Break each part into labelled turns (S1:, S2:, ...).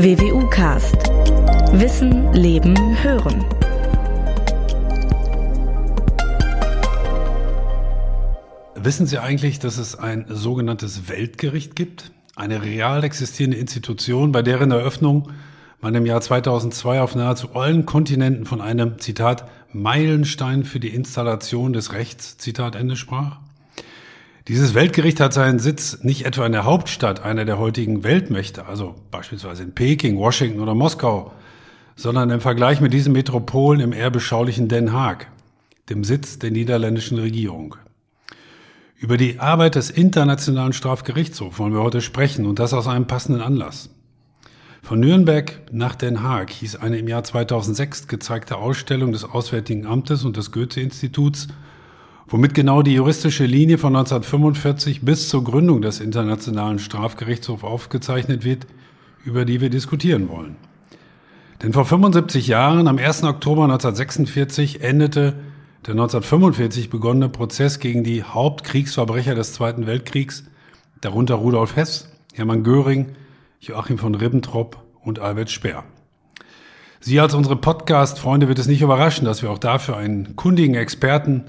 S1: WWU Cast. Wissen, Leben, Hören.
S2: Wissen Sie eigentlich, dass es ein sogenanntes Weltgericht gibt? Eine real existierende Institution, bei deren Eröffnung man im Jahr 2002 auf nahezu allen Kontinenten von einem, Zitat, Meilenstein für die Installation des Rechts, Zitat Ende sprach? Dieses Weltgericht hat seinen Sitz nicht etwa in der Hauptstadt einer der heutigen Weltmächte, also beispielsweise in Peking, Washington oder Moskau, sondern im Vergleich mit diesen Metropolen im eher beschaulichen Den Haag, dem Sitz der niederländischen Regierung. Über die Arbeit des Internationalen Strafgerichtshofs wollen wir heute sprechen und das aus einem passenden Anlass. Von Nürnberg nach Den Haag hieß eine im Jahr 2006 gezeigte Ausstellung des Auswärtigen Amtes und des Goethe-Instituts womit genau die juristische Linie von 1945 bis zur Gründung des Internationalen Strafgerichtshofs aufgezeichnet wird, über die wir diskutieren wollen. Denn vor 75 Jahren, am 1. Oktober 1946, endete der 1945 begonnene Prozess gegen die Hauptkriegsverbrecher des Zweiten Weltkriegs, darunter Rudolf Hess, Hermann Göring, Joachim von Ribbentrop und Albert Speer. Sie als unsere Podcast-Freunde wird es nicht überraschen, dass wir auch dafür einen kundigen Experten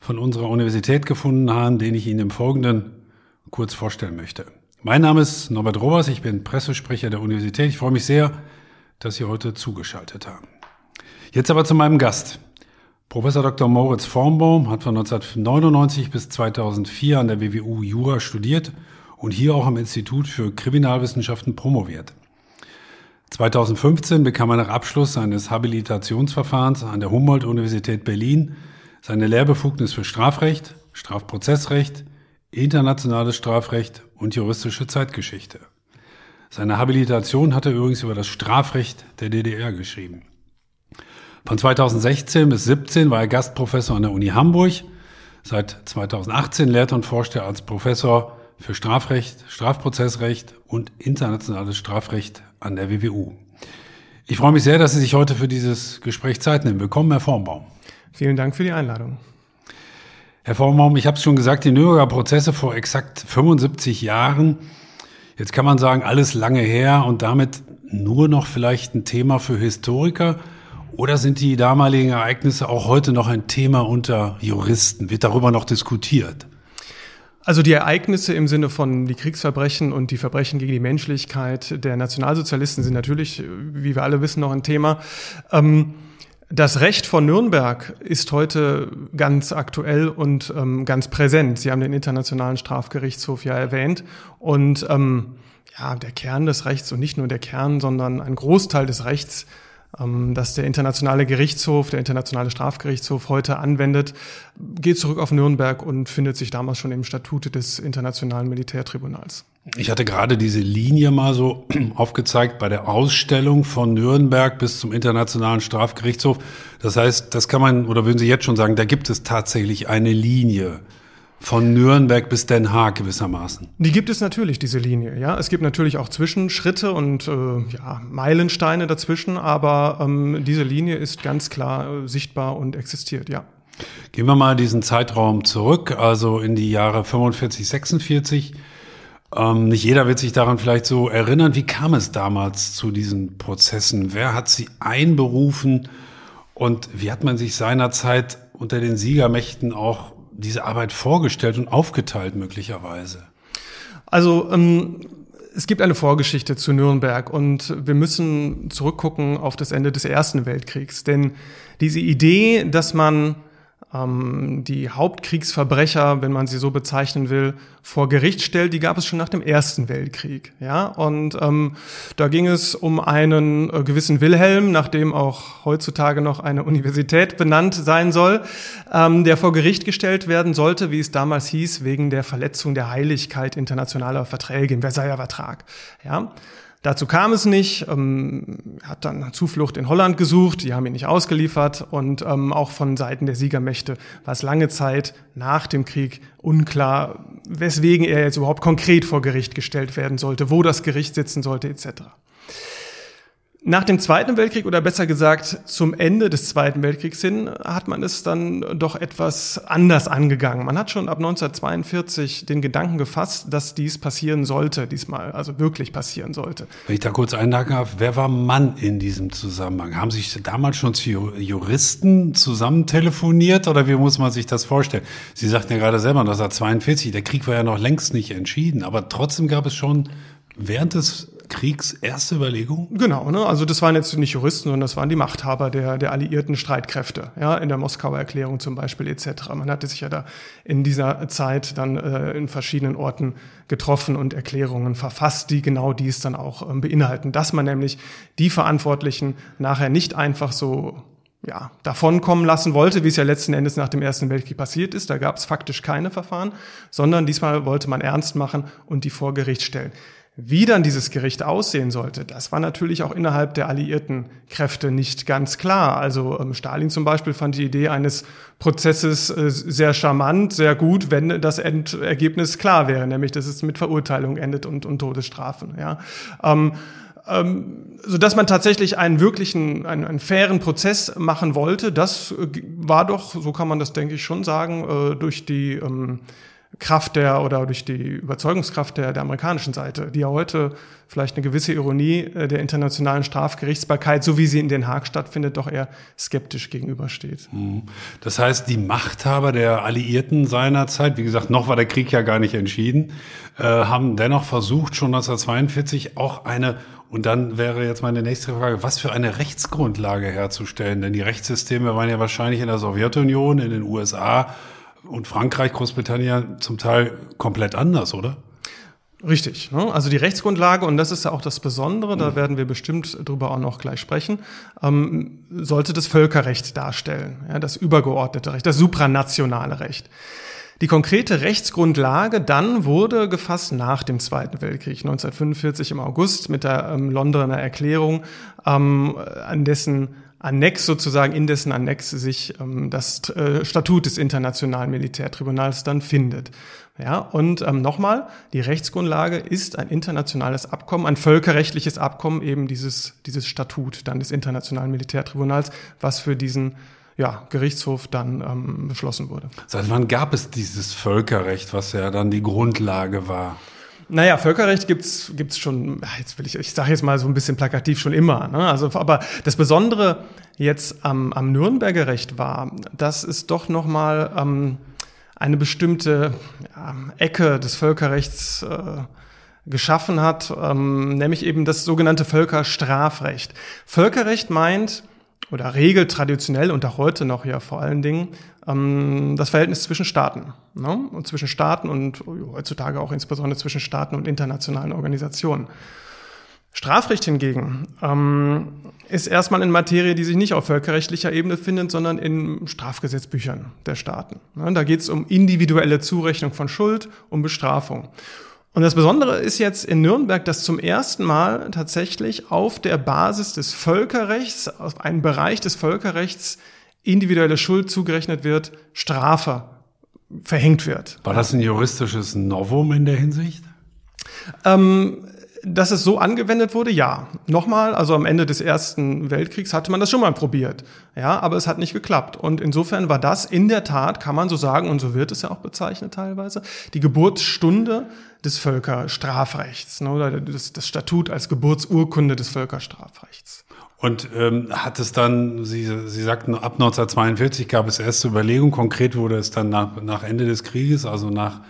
S2: von unserer Universität gefunden haben, den ich Ihnen im Folgenden kurz vorstellen möchte. Mein Name ist Norbert Robers, ich bin Pressesprecher der Universität. Ich freue mich sehr, dass Sie heute zugeschaltet haben. Jetzt aber zu meinem Gast. Professor Dr. Moritz Formbaum hat von 1999 bis 2004 an der WWU Jura studiert und hier auch am Institut für Kriminalwissenschaften promoviert. 2015 bekam er nach Abschluss seines Habilitationsverfahrens an der Humboldt-Universität Berlin seine Lehrbefugnis für Strafrecht, Strafprozessrecht, internationales Strafrecht und juristische Zeitgeschichte. Seine Habilitation hat er übrigens über das Strafrecht der DDR geschrieben. Von 2016 bis 2017 war er Gastprofessor an der Uni Hamburg. Seit 2018 lehrt und forscht er als Professor für Strafrecht, Strafprozessrecht und internationales Strafrecht an der WWU. Ich freue mich sehr, dass Sie sich heute für dieses Gespräch Zeit nehmen. Willkommen, Herr Formbaum.
S3: Vielen Dank für die Einladung.
S2: Herr Vormann, ich habe es schon gesagt, die Nürnberger Prozesse vor exakt 75 Jahren. Jetzt kann man sagen, alles lange her und damit nur noch vielleicht ein Thema für Historiker. Oder sind die damaligen Ereignisse auch heute noch ein Thema unter Juristen? Wird darüber noch diskutiert?
S3: Also die Ereignisse im Sinne von die Kriegsverbrechen und die Verbrechen gegen die Menschlichkeit der Nationalsozialisten sind natürlich, wie wir alle wissen, noch ein Thema. Ähm das Recht von Nürnberg ist heute ganz aktuell und ähm, ganz präsent. Sie haben den Internationalen Strafgerichtshof ja erwähnt. Und ähm, ja, der Kern des Rechts und nicht nur der Kern, sondern ein Großteil des Rechts, ähm, das der Internationale Gerichtshof, der Internationale Strafgerichtshof heute anwendet, geht zurück auf Nürnberg und findet sich damals schon im Statute des Internationalen Militärtribunals.
S2: Ich hatte gerade diese Linie mal so aufgezeigt bei der Ausstellung von Nürnberg bis zum Internationalen Strafgerichtshof. Das heißt, das kann man, oder würden Sie jetzt schon sagen, da gibt es tatsächlich eine Linie von Nürnberg bis Den Haag gewissermaßen.
S3: Die gibt es natürlich, diese Linie. Ja, es gibt natürlich auch Zwischenschritte und äh, ja, Meilensteine dazwischen, aber ähm, diese Linie ist ganz klar äh, sichtbar und existiert. Ja.
S2: Gehen wir mal diesen Zeitraum zurück, also in die Jahre 45, 46. Ähm, nicht jeder wird sich daran vielleicht so erinnern. Wie kam es damals zu diesen Prozessen? Wer hat sie einberufen? Und wie hat man sich seinerzeit unter den Siegermächten auch diese Arbeit vorgestellt und aufgeteilt möglicherweise?
S3: Also ähm, es gibt eine Vorgeschichte zu Nürnberg und wir müssen zurückgucken auf das Ende des Ersten Weltkriegs. Denn diese Idee, dass man die Hauptkriegsverbrecher, wenn man sie so bezeichnen will, vor Gericht stellt, die gab es schon nach dem Ersten Weltkrieg. Ja, und ähm, da ging es um einen äh, gewissen Wilhelm, nach dem auch heutzutage noch eine Universität benannt sein soll, ähm, der vor Gericht gestellt werden sollte, wie es damals hieß, wegen der Verletzung der Heiligkeit internationaler Verträge im Versailler Vertrag. Ja. Dazu kam es nicht, ähm, hat dann Zuflucht in Holland gesucht, die haben ihn nicht ausgeliefert. Und ähm, auch von Seiten der Siegermächte war es lange Zeit nach dem Krieg unklar, weswegen er jetzt überhaupt konkret vor Gericht gestellt werden sollte, wo das Gericht sitzen sollte etc. Nach dem Zweiten Weltkrieg oder besser gesagt zum Ende des Zweiten Weltkriegs hin hat man es dann doch etwas anders angegangen. Man hat schon ab 1942 den Gedanken gefasst, dass dies passieren sollte, diesmal, also wirklich passieren sollte.
S2: Wenn ich da kurz einhaken darf, wer war Mann in diesem Zusammenhang? Haben sich damals schon Juristen zusammen telefoniert oder wie muss man sich das vorstellen? Sie sagten ja gerade selber 1942, der Krieg war ja noch längst nicht entschieden, aber trotzdem gab es schon während des Kriegs erste Überlegung?
S3: Genau, ne? also das waren jetzt nicht Juristen, sondern das waren die Machthaber der, der alliierten Streitkräfte, ja, in der Moskauer Erklärung zum Beispiel etc. Man hatte sich ja da in dieser Zeit dann äh, in verschiedenen Orten getroffen und Erklärungen verfasst, die genau dies dann auch ähm, beinhalten, dass man nämlich die Verantwortlichen nachher nicht einfach so ja, davonkommen lassen wollte, wie es ja letzten Endes nach dem Ersten Weltkrieg passiert ist. Da gab es faktisch keine Verfahren, sondern diesmal wollte man ernst machen und die vor Gericht stellen. Wie dann dieses Gericht aussehen sollte, das war natürlich auch innerhalb der alliierten Kräfte nicht ganz klar. Also ähm, Stalin zum Beispiel fand die Idee eines Prozesses äh, sehr charmant, sehr gut, wenn das Endergebnis klar wäre, nämlich dass es mit Verurteilung endet und, und Todesstrafen. Ja. Ähm, ähm, so dass man tatsächlich einen wirklichen, einen, einen fairen Prozess machen wollte, das äh, war doch, so kann man das denke ich schon sagen, äh, durch die ähm, Kraft der oder durch die Überzeugungskraft der, der amerikanischen Seite, die ja heute vielleicht eine gewisse Ironie äh, der internationalen Strafgerichtsbarkeit, so wie sie in Den Haag stattfindet, doch eher skeptisch gegenübersteht.
S2: Mhm. Das heißt, die Machthaber der Alliierten seinerzeit, wie gesagt, noch war der Krieg ja gar nicht entschieden, äh, haben dennoch versucht, schon 1942 auch eine und dann wäre jetzt meine nächste Frage, was für eine Rechtsgrundlage herzustellen? Denn die Rechtssysteme waren ja wahrscheinlich in der Sowjetunion, in den USA und Frankreich, Großbritannien zum Teil komplett anders, oder?
S3: Richtig. Ne? Also die Rechtsgrundlage, und das ist ja auch das Besondere, da werden wir bestimmt drüber auch noch gleich sprechen, ähm, sollte das Völkerrecht darstellen, ja, das übergeordnete Recht, das supranationale Recht. Die konkrete Rechtsgrundlage dann wurde gefasst nach dem Zweiten Weltkrieg, 1945 im August mit der ähm, Londoner Erklärung, ähm, an dessen Annex sozusagen, in dessen Annex sich ähm, das äh, Statut des Internationalen Militärtribunals dann findet. Ja, und ähm, nochmal, die Rechtsgrundlage ist ein internationales Abkommen, ein völkerrechtliches Abkommen, eben dieses, dieses Statut dann des Internationalen Militärtribunals, was für diesen ja, Gerichtshof dann ähm, beschlossen wurde.
S2: Seit wann gab es dieses Völkerrecht, was ja dann die Grundlage war?
S3: Naja, Völkerrecht gibt's gibt's schon, jetzt will ich, ich sage jetzt mal so ein bisschen plakativ schon immer. Ne? Also, aber das Besondere jetzt am, am Nürnberger Recht war, dass es doch nochmal ähm, eine bestimmte ja, Ecke des Völkerrechts äh, geschaffen hat, ähm, nämlich eben das sogenannte Völkerstrafrecht. Völkerrecht meint, oder regelt traditionell und auch heute noch ja vor allen Dingen das Verhältnis zwischen Staaten. Ne? Und zwischen Staaten und heutzutage auch insbesondere zwischen Staaten und internationalen Organisationen. Strafrecht hingegen ähm, ist erstmal in Materie, die sich nicht auf völkerrechtlicher Ebene findet, sondern in Strafgesetzbüchern der Staaten. Ne? Da geht es um individuelle Zurechnung von Schuld, um Bestrafung. Und das Besondere ist jetzt in Nürnberg, dass zum ersten Mal tatsächlich auf der Basis des Völkerrechts, auf einen Bereich des Völkerrechts individuelle Schuld zugerechnet wird, Strafe verhängt wird.
S2: War das ein juristisches Novum in der Hinsicht?
S3: Ähm, dass es so angewendet wurde, ja. Nochmal, also am Ende des Ersten Weltkriegs hatte man das schon mal probiert. Ja, aber es hat nicht geklappt. Und insofern war das in der Tat, kann man so sagen, und so wird es ja auch bezeichnet teilweise, die Geburtsstunde des Völkerstrafrechts, ne, oder das, das Statut als Geburtsurkunde des Völkerstrafrechts.
S2: Und ähm, hat es dann, Sie, Sie sagten, ab 1942 gab es erste Überlegungen, konkret wurde es dann nach, nach Ende des Krieges, also nach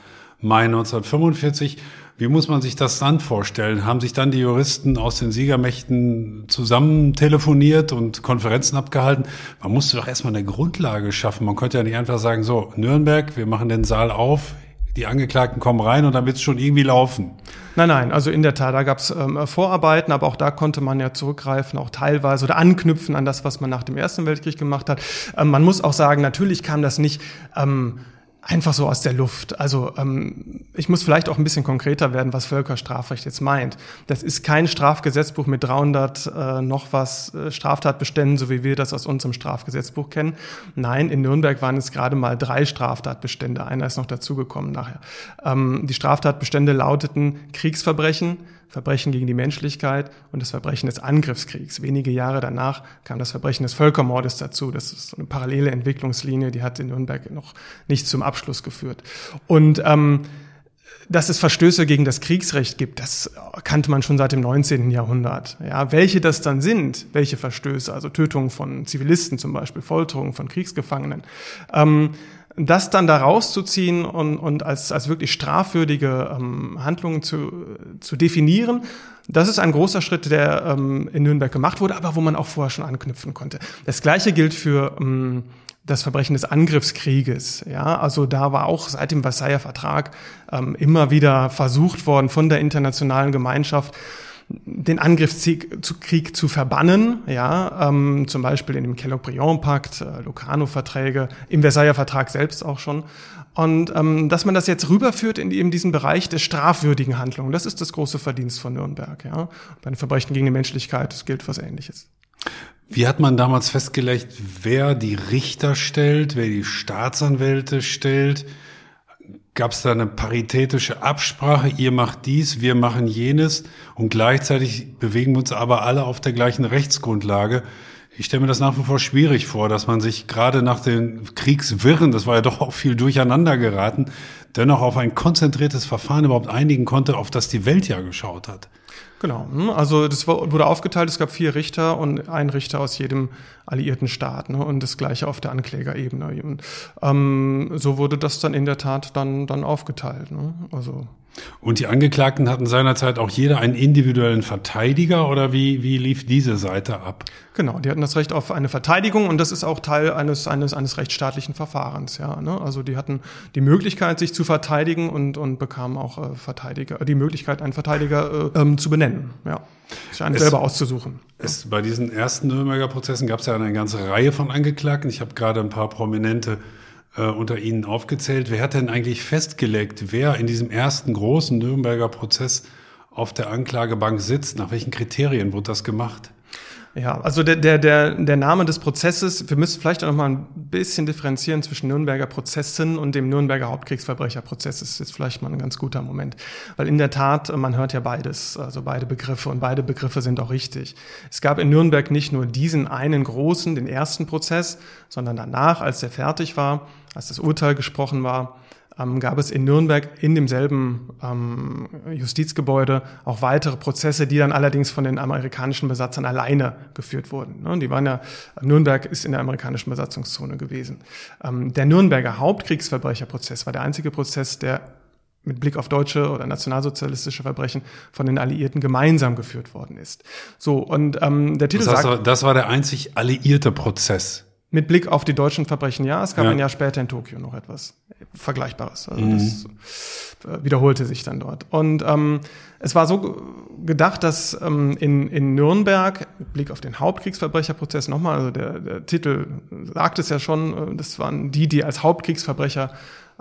S2: Mai 1945. Wie muss man sich das dann vorstellen? Haben sich dann die Juristen aus den Siegermächten zusammen telefoniert und Konferenzen abgehalten? Man musste doch erstmal eine Grundlage schaffen. Man konnte ja nicht einfach sagen, so, Nürnberg, wir machen den Saal auf, die Angeklagten kommen rein und dann wird es schon irgendwie laufen.
S3: Nein, nein, also in der Tat, da gab es ähm, Vorarbeiten, aber auch da konnte man ja zurückgreifen, auch teilweise oder anknüpfen an das, was man nach dem Ersten Weltkrieg gemacht hat. Ähm, man muss auch sagen, natürlich kam das nicht. Ähm, einfach so aus der Luft. Also ähm, ich muss vielleicht auch ein bisschen konkreter werden, was Völkerstrafrecht jetzt meint. Das ist kein Strafgesetzbuch mit 300 äh, noch was äh, Straftatbeständen, so wie wir das aus unserem Strafgesetzbuch kennen. Nein, in Nürnberg waren es gerade mal drei Straftatbestände. Einer ist noch dazugekommen nachher. Ähm, die Straftatbestände lauteten Kriegsverbrechen, Verbrechen gegen die Menschlichkeit und das Verbrechen des Angriffskriegs. Wenige Jahre danach kam das Verbrechen des Völkermordes dazu. Das ist so eine parallele Entwicklungslinie, die hat in Nürnberg noch nicht zum Abschluss geführt. Und ähm, dass es Verstöße gegen das Kriegsrecht gibt, das kannte man schon seit dem 19. Jahrhundert. Ja, welche das dann sind, welche Verstöße, also Tötungen von Zivilisten zum Beispiel, Folterungen von Kriegsgefangenen, ähm, das dann da rauszuziehen und, und als, als wirklich strafwürdige ähm, Handlungen zu, zu definieren, das ist ein großer Schritt, der ähm, in Nürnberg gemacht wurde, aber wo man auch vorher schon anknüpfen konnte. Das Gleiche gilt für ähm, das Verbrechen des Angriffskrieges. Ja, also da war auch seit dem Versailler Vertrag ähm, immer wieder versucht worden von der internationalen Gemeinschaft, den Angriffskrieg zu verbannen, ja, ähm, zum Beispiel in dem Kellogg-Briand-Pakt, äh, Locarno-Verträge, im Versailler Vertrag selbst auch schon. Und ähm, dass man das jetzt rüberführt in eben diesen Bereich der strafwürdigen Handlungen, das ist das große Verdienst von Nürnberg. Ja. Bei den Verbrechen gegen die Menschlichkeit das gilt was Ähnliches.
S2: Wie hat man damals festgelegt, wer die Richter stellt, wer die Staatsanwälte stellt? Gab es da eine paritätische Absprache? Ihr macht dies, wir machen jenes und gleichzeitig bewegen wir uns aber alle auf der gleichen Rechtsgrundlage. Ich stelle mir das nach wie vor schwierig vor, dass man sich gerade nach den Kriegswirren, das war ja doch auch viel durcheinander geraten, dennoch auf ein konzentriertes Verfahren überhaupt einigen konnte, auf das die Welt ja geschaut hat.
S3: Genau, hm, also das wurde aufgeteilt, es gab vier Richter und ein Richter aus jedem alliierten Staat ne, und das gleiche auf der Anklägerebene. Ähm, so wurde das dann in der Tat dann, dann aufgeteilt. Ne? Also
S2: und die Angeklagten hatten seinerzeit auch jeder einen individuellen Verteidiger oder wie, wie lief diese Seite ab?
S3: Genau, die hatten das Recht auf eine Verteidigung und das ist auch Teil eines, eines, eines rechtsstaatlichen Verfahrens. Ja, ne? Also die hatten die Möglichkeit, sich zu verteidigen und, und bekamen auch äh, Verteidiger, die Möglichkeit, einen Verteidiger äh, ähm, zu benennen. Ja, sich einen es, selber auszusuchen.
S2: Es, ja. Bei diesen ersten Nürnberger Prozessen gab es ja eine ganze Reihe von Angeklagten. Ich habe gerade ein paar prominente äh, unter Ihnen aufgezählt. Wer hat denn eigentlich festgelegt, wer in diesem ersten großen Nürnberger Prozess auf der Anklagebank sitzt? Nach welchen Kriterien wurde das gemacht?
S3: Ja, also der, der, der, der Name des Prozesses, wir müssen vielleicht auch noch mal ein bisschen differenzieren zwischen Nürnberger Prozessen und dem Nürnberger Hauptkriegsverbrecherprozess. Das ist jetzt vielleicht mal ein ganz guter Moment. Weil in der Tat, man hört ja beides, also beide Begriffe und beide Begriffe sind auch richtig. Es gab in Nürnberg nicht nur diesen einen großen, den ersten Prozess, sondern danach, als der fertig war, als das Urteil gesprochen war, ähm, gab es in Nürnberg in demselben ähm, Justizgebäude auch weitere Prozesse, die dann allerdings von den amerikanischen Besatzern alleine geführt wurden. Ne? Die waren ja, Nürnberg ist in der amerikanischen Besatzungszone gewesen. Ähm, der Nürnberger Hauptkriegsverbrecherprozess war der einzige Prozess, der mit Blick auf deutsche oder nationalsozialistische Verbrechen von den Alliierten gemeinsam geführt worden ist. So und ähm, der Titel
S2: das heißt,
S3: sagt,
S2: das war der einzig alliierte Prozess.
S3: Mit Blick auf die deutschen Verbrechen, ja. Es gab ja. ein Jahr später in Tokio noch etwas Vergleichbares. Also mhm. das äh, wiederholte sich dann dort. Und ähm, es war so gedacht, dass ähm, in, in Nürnberg, mit Blick auf den Hauptkriegsverbrecherprozess nochmal, also der, der Titel sagt es ja schon, äh, das waren die, die als Hauptkriegsverbrecher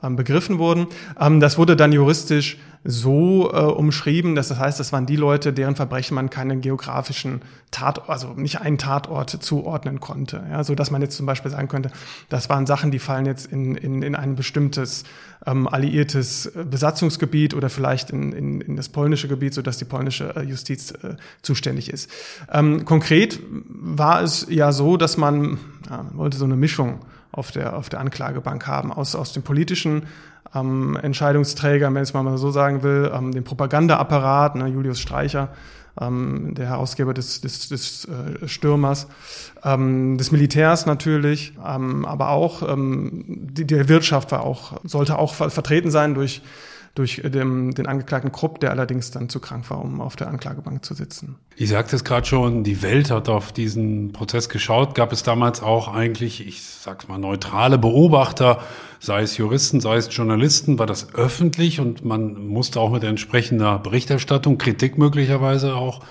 S3: begriffen wurden. Ähm, das wurde dann juristisch so äh, umschrieben, dass das heißt, das waren die Leute, deren Verbrechen man keinen geografischen Tatort, also nicht einen Tatort zuordnen konnte. Ja, so dass man jetzt zum Beispiel sagen könnte, das waren Sachen, die fallen jetzt in, in, in ein bestimmtes ähm, alliiertes Besatzungsgebiet oder vielleicht in, in, in das polnische Gebiet, so dass die polnische äh, Justiz äh, zuständig ist. Ähm, konkret war es ja so, dass man, ja, man wollte so eine Mischung auf der, auf der Anklagebank haben, aus, aus dem politischen ähm, Entscheidungsträger, wenn ich es mal so sagen will, ähm, dem Propagandaapparat, ne, Julius Streicher, ähm, der Herausgeber des, des, des äh, Stürmers, ähm, des Militärs natürlich, ähm, aber auch ähm, die, der Wirtschaft war auch, sollte auch vertreten sein durch durch äh, den, den Angeklagten Krupp, der allerdings dann zu krank war, um auf der Anklagebank zu sitzen.
S2: Ich sagte es gerade schon, die Welt hat auf diesen Prozess geschaut. Gab es damals auch eigentlich, ich sag's mal, neutrale Beobachter, sei es Juristen, sei es Journalisten, war das öffentlich und man musste auch mit entsprechender Berichterstattung, Kritik möglicherweise auch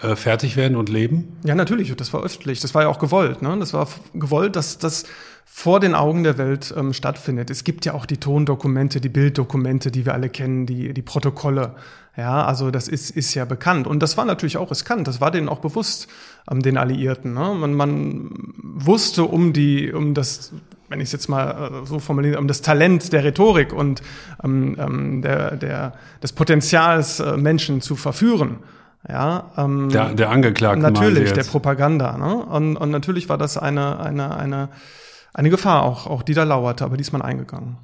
S2: äh, fertig werden und leben?
S3: Ja, natürlich, das war öffentlich. Das war ja auch gewollt. Ne? Das war gewollt, dass das vor den Augen der Welt ähm, stattfindet. Es gibt ja auch die Tondokumente, die Bilddokumente, die wir alle kennen, die, die Protokolle. Ja, also das ist, ist ja bekannt. Und das war natürlich auch riskant. Das war denen auch bewusst, ähm, den Alliierten. Ne? Man, man wusste um die, um das, wenn ich es jetzt mal äh, so formuliere, um das Talent der Rhetorik und ähm, ähm, der, der, des Potenzials, äh, Menschen zu verführen. Ja,
S2: ähm, der, der Angeklagten.
S3: Natürlich, der Propaganda. Ne? Und, und natürlich war das eine, eine, eine, eine Gefahr auch, auch die da lauerte, aber die ist man eingegangen.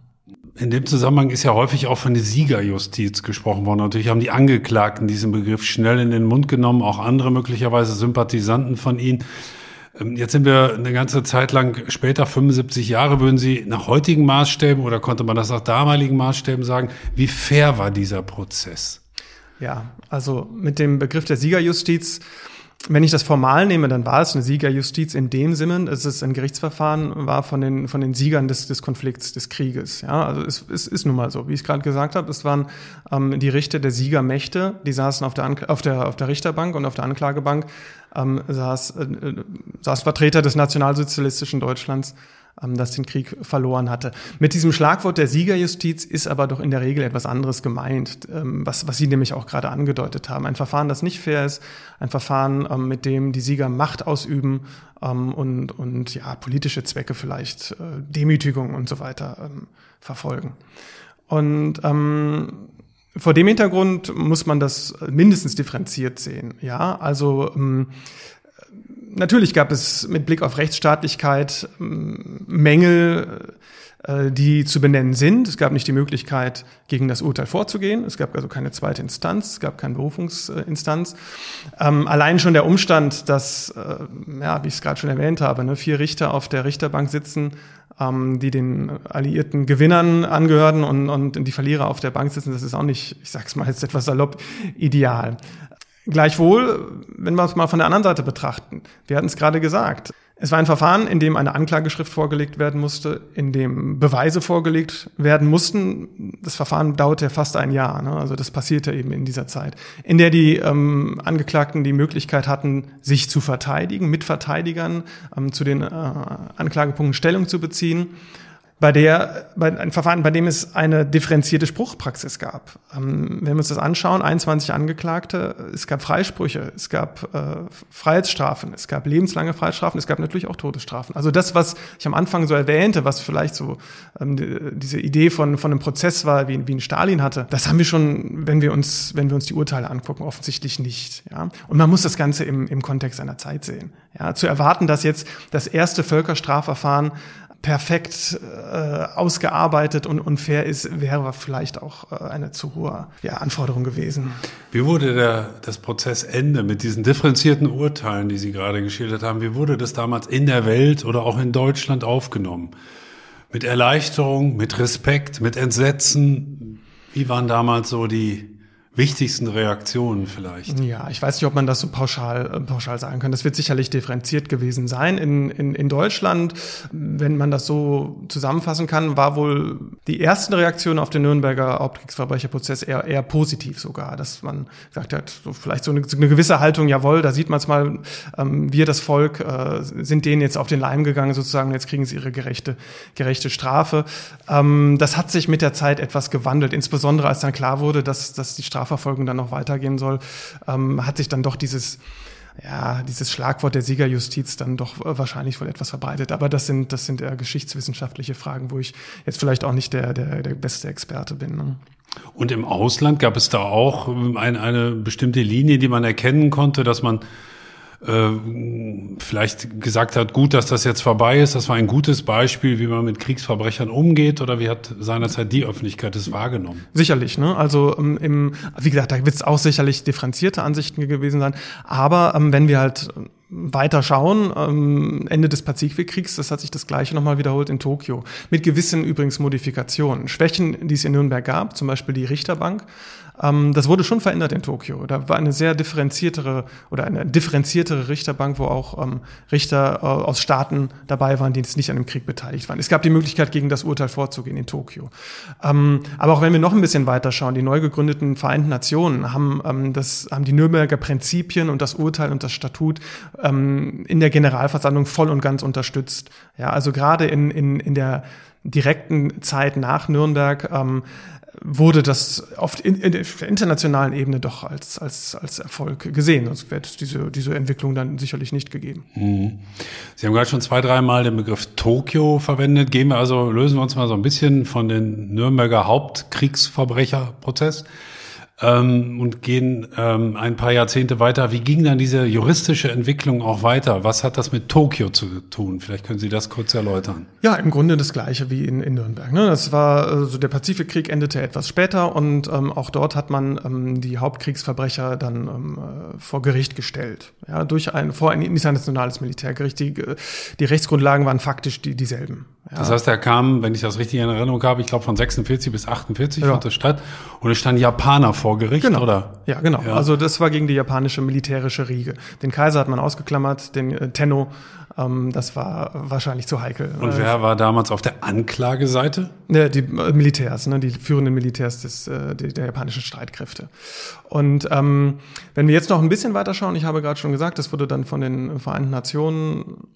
S2: In dem Zusammenhang ist ja häufig auch von der Siegerjustiz gesprochen worden. Natürlich haben die Angeklagten diesen Begriff schnell in den Mund genommen, auch andere möglicherweise Sympathisanten von ihnen. Ähm, jetzt sind wir eine ganze Zeit lang später, 75 Jahre, würden Sie nach heutigen Maßstäben oder konnte man das nach damaligen Maßstäben sagen? Wie fair war dieser Prozess?
S3: Ja, also mit dem Begriff der Siegerjustiz wenn ich das formal nehme, dann war es eine Siegerjustiz in dem Sinne, dass es ein Gerichtsverfahren war von den, von den Siegern des, des Konflikts, des Krieges. Ja, also es, es ist nun mal so, wie ich gerade gesagt habe, es waren ähm, die Richter der Siegermächte, die saßen auf der, Ankl auf der, auf der Richterbank und auf der Anklagebank ähm, saß, äh, äh saß Vertreter des nationalsozialistischen Deutschlands ähm, das den Krieg verloren hatte. Mit diesem Schlagwort der Siegerjustiz ist aber doch in der Regel etwas anderes gemeint, ähm, was, was Sie nämlich auch gerade angedeutet haben. Ein Verfahren, das nicht fair ist, ein Verfahren, ähm, mit dem die Sieger Macht ausüben und, und ja, politische Zwecke vielleicht, äh, Demütigung und so weiter verfolgen. Und ähm, vor dem Hintergrund muss man das mindestens differenziert sehen. Ja, also ähm, natürlich gab es mit Blick auf Rechtsstaatlichkeit ähm, Mängel, äh, die zu benennen sind. Es gab nicht die Möglichkeit, gegen das Urteil vorzugehen. Es gab also keine zweite Instanz, es gab keine Berufungsinstanz. Ähm, allein schon der Umstand, dass, äh, ja, wie ich es gerade schon erwähnt habe, ne, vier Richter auf der Richterbank sitzen, ähm, die den alliierten Gewinnern angehören und, und die Verlierer auf der Bank sitzen, das ist auch nicht, ich sag's mal jetzt etwas salopp, ideal. Gleichwohl, wenn wir es mal von der anderen Seite betrachten, wir hatten es gerade gesagt, es war ein Verfahren, in dem eine Anklageschrift vorgelegt werden musste, in dem Beweise vorgelegt werden mussten. Das Verfahren dauerte ja fast ein Jahr, ne? also das passierte eben in dieser Zeit, in der die ähm, Angeklagten die Möglichkeit hatten, sich zu verteidigen, mit Verteidigern ähm, zu den äh, Anklagepunkten Stellung zu beziehen bei der, bei ein Verfahren, bei dem es eine differenzierte Spruchpraxis gab. Ähm, wenn wir uns das anschauen, 21 Angeklagte, es gab Freisprüche, es gab äh, Freiheitsstrafen, es gab lebenslange Freiheitsstrafen, es gab natürlich auch Todesstrafen. Also das, was ich am Anfang so erwähnte, was vielleicht so ähm, die, diese Idee von, von einem Prozess war, wie, wie ein Stalin hatte, das haben wir schon, wenn wir uns, wenn wir uns die Urteile angucken, offensichtlich nicht. Ja? Und man muss das Ganze im, im Kontext einer Zeit sehen. Ja? Zu erwarten, dass jetzt das erste Völkerstrafverfahren perfekt äh, ausgearbeitet und, unfair ist, wäre vielleicht auch äh, eine zu hohe ja, Anforderung gewesen.
S2: Wie wurde der, das Prozessende mit diesen differenzierten Urteilen, die Sie gerade geschildert haben, wie wurde das damals in der Welt oder auch in Deutschland aufgenommen? Mit Erleichterung, mit Respekt, mit Entsetzen? Wie waren damals so die wichtigsten Reaktionen vielleicht?
S3: Ja, ich weiß nicht, ob man das so pauschal, äh, pauschal sagen kann. Das wird sicherlich differenziert gewesen sein. In, in, in Deutschland, wenn man das so zusammenfassen kann, war wohl die ersten Reaktionen auf den Nürnberger Hauptkriegsverbrecherprozess eher, eher positiv sogar, dass man gesagt hat, so vielleicht so eine, eine gewisse Haltung, jawohl, da sieht man es mal, ähm, wir das Volk äh, sind denen jetzt auf den Leim gegangen sozusagen, jetzt kriegen sie ihre gerechte, gerechte Strafe. Ähm, das hat sich mit der Zeit etwas gewandelt, insbesondere als dann klar wurde, dass, dass die Strafe Strafverfolgung dann noch weitergehen soll, ähm, hat sich dann doch dieses ja, dieses Schlagwort der Siegerjustiz dann doch äh, wahrscheinlich wohl etwas verbreitet. Aber das sind, das sind eher geschichtswissenschaftliche Fragen, wo ich jetzt vielleicht auch nicht der, der, der beste Experte bin. Ne?
S2: Und im Ausland gab es da auch ähm, ein, eine bestimmte Linie, die man erkennen konnte, dass man äh, vielleicht gesagt hat, gut, dass das jetzt vorbei ist. Das war ein gutes Beispiel, wie man mit Kriegsverbrechern umgeht oder wie hat seinerzeit die Öffentlichkeit das wahrgenommen?
S3: Sicherlich, ne? Also ähm, im, wie gesagt, da wird es auch sicherlich differenzierte Ansichten gewesen sein. Aber ähm, wenn wir halt weiter schauen, ähm, Ende des Pazifikkriegs, das hat sich das gleiche nochmal wiederholt in Tokio. Mit gewissen übrigens Modifikationen. Schwächen, die es in Nürnberg gab, zum Beispiel die Richterbank, Ähm, das wurde schon verändert in Tokio. Da war eine sehr differenziertere oder eine differenziertere Richterbank, wo auch ähm, Richter äh, aus Staaten dabei waren, die jetzt nicht an dem Krieg beteiligt waren. Es gab die Möglichkeit, gegen das Urteil vorzugehen in Tokio. Ähm, aber auch wenn wir noch ein bisschen weiter schauen, die neu gegründeten Vereinten Nationen haben, ähm, das, haben die Nürnberger Prinzipien und das Urteil und das Statut ähm, in der Generalversammlung voll und ganz unterstützt. Ja, also gerade in, in, in der direkten Zeit nach Nürnberg ähm, wurde das auf in, in der internationalen Ebene doch als, als, als Erfolg gesehen. Es wird diese, diese Entwicklung dann sicherlich nicht gegeben.
S2: Mhm. Sie haben gerade schon zwei, dreimal den Begriff Tokio verwendet. Gehen wir also, lösen wir uns mal so ein bisschen von den Nürnberger Hauptkriegsverbrecherprozess ähm, und gehen ähm, ein paar Jahrzehnte weiter. Wie ging dann diese juristische Entwicklung auch weiter? Was hat das mit Tokio zu tun? Vielleicht können Sie das kurz erläutern.
S3: Ja, im Grunde das Gleiche wie in, in Nürnberg. Ne? Das war also der Pazifikkrieg endete etwas später und ähm, auch dort hat man ähm, die Hauptkriegsverbrecher dann ähm, äh, vor Gericht gestellt. Ja, durch ein vor ein internationales Militärgericht. Die, die Rechtsgrundlagen waren faktisch die, dieselben.
S2: Ja. Das heißt, er kam, wenn ich das richtig in Erinnerung habe, ich glaube von 46 bis 48 ja. fand das statt und es stand Japaner vor Gericht,
S3: genau.
S2: oder?
S3: Ja, genau. Ja. Also das war gegen die japanische militärische Riege. Den Kaiser hat man ausgeklammert, den äh, Tenno, ähm, das war wahrscheinlich zu heikel.
S2: Und wer war damals auf der Anklageseite?
S3: Ja, die äh, Militärs, ne, die führenden Militärs des, äh, der, der japanischen Streitkräfte. Und ähm, wenn wir jetzt noch ein bisschen weiter schauen, ich habe gerade schon gesagt, das wurde dann von den Vereinten Nationen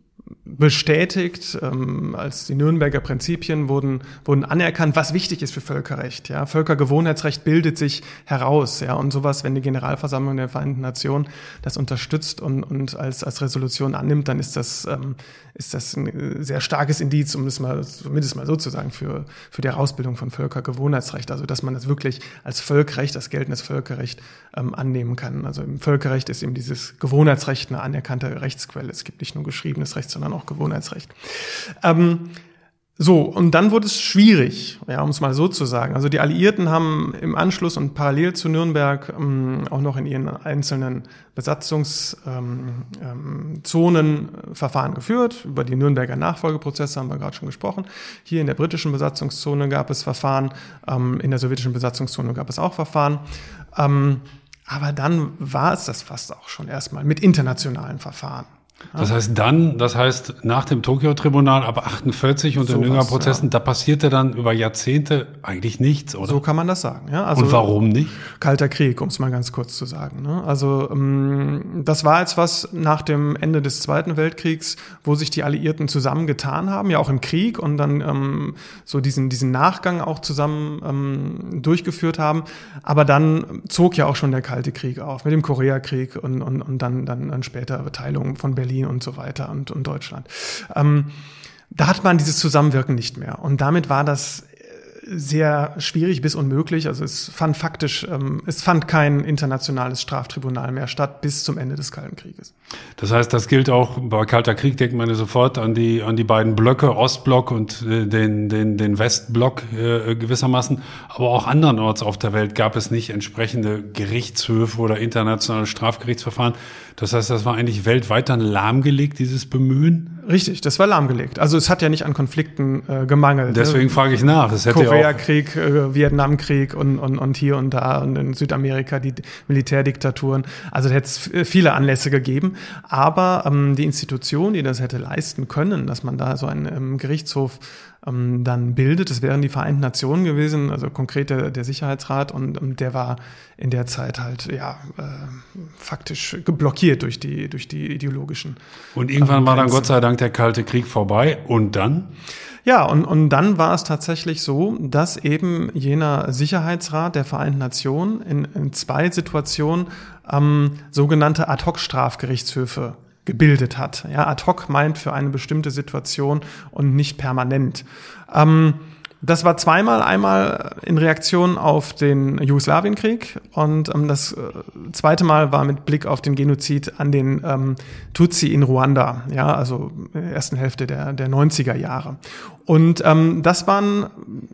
S3: bestätigt, ähm, als die Nürnberger Prinzipien wurden, wurden anerkannt, was wichtig ist für Völkerrecht. Ja? Völkergewohnheitsrecht bildet sich heraus. Ja? Und sowas, wenn die Generalversammlung der Vereinten Nationen das unterstützt und, und als, als Resolution annimmt, dann ist das, ähm, ist das ein sehr starkes Indiz, um es mal zumindest mal so zu sagen, für, für die Herausbildung von Völkergewohnheitsrecht. Also dass man das wirklich als Völkerrecht, als geltendes Völkerrecht ähm, annehmen kann. Also im Völkerrecht ist eben dieses Gewohnheitsrecht eine anerkannte Rechtsquelle. Es gibt nicht nur geschriebenes Recht, sondern auch Gewohnheitsrecht. Ähm, so, und dann wurde es schwierig, ja, um es mal so zu sagen. Also die Alliierten haben im Anschluss und parallel zu Nürnberg ähm, auch noch in ihren einzelnen Besatzungszonen ähm, ähm, Verfahren geführt. Über die Nürnberger Nachfolgeprozesse haben wir gerade schon gesprochen. Hier in der britischen Besatzungszone gab es Verfahren, ähm, in der sowjetischen Besatzungszone gab es auch Verfahren. Ähm, aber dann war es das fast auch schon erstmal mit internationalen Verfahren.
S2: Das heißt dann, das heißt nach dem Tokio-Tribunal ab 48 und so den Nürnberger-Prozessen, ja. da passierte dann über Jahrzehnte eigentlich nichts, oder?
S3: So kann man das sagen. Ja,
S2: also und warum nicht?
S3: Kalter Krieg, um es mal ganz kurz zu sagen. Ne? Also ähm, das war jetzt was nach dem Ende des Zweiten Weltkriegs, wo sich die Alliierten zusammengetan haben, ja auch im Krieg und dann ähm, so diesen diesen Nachgang auch zusammen ähm, durchgeführt haben. Aber dann zog ja auch schon der Kalte Krieg auf mit dem Koreakrieg und und, und dann dann, dann später Teilung von Berlin Berlin und so weiter und, und Deutschland. Ähm, da hat man dieses Zusammenwirken nicht mehr. Und damit war das sehr schwierig bis unmöglich. Also es fand faktisch, ähm, es fand kein internationales Straftribunal mehr statt bis zum Ende des Kalten Krieges.
S2: Das heißt, das gilt auch bei Kalter Krieg, denkt man ja sofort an die, an die beiden Blöcke, Ostblock und äh, den, den, den Westblock äh, gewissermaßen. Aber auch andernorts auf der Welt gab es nicht entsprechende Gerichtshöfe oder internationale Strafgerichtsverfahren. Das heißt, das war eigentlich weltweit dann lahmgelegt, dieses Bemühen?
S3: Richtig, das war lahmggelegt. Also es hat ja nicht an Konflikten äh, gemangelt.
S2: Ne? Deswegen ne? frage ich nach.
S3: Es hätte Koreakrieg, äh, Vietnamkrieg und, und, und hier und da und in Südamerika die Militärdiktaturen. Also da hätte es viele Anlässe gegeben. Aber ähm, die Institution, die das hätte leisten können, dass man da so einen ähm, Gerichtshof ähm, dann bildet. Das wären die Vereinten Nationen gewesen, also konkret der, der Sicherheitsrat und, und der war in der Zeit halt ja äh, faktisch geblockiert durch die durch die ideologischen.
S2: Und irgendwann ähm, war dann Gott sei Dank der Kalte Krieg vorbei und dann?
S3: Ja, und, und dann war es tatsächlich so, dass eben jener Sicherheitsrat der Vereinten Nationen in, in zwei Situationen ähm, sogenannte Ad-hoc-Strafgerichtshöfe gebildet hat. Ja, ad hoc meint für eine bestimmte Situation und nicht permanent. Ähm, das war zweimal, einmal in Reaktion auf den Jugoslawienkrieg und ähm, das äh, zweite Mal war mit Blick auf den Genozid an den ähm, Tutsi in Ruanda, ja, also ersten Hälfte der, der 90er Jahre. Und ähm, das waren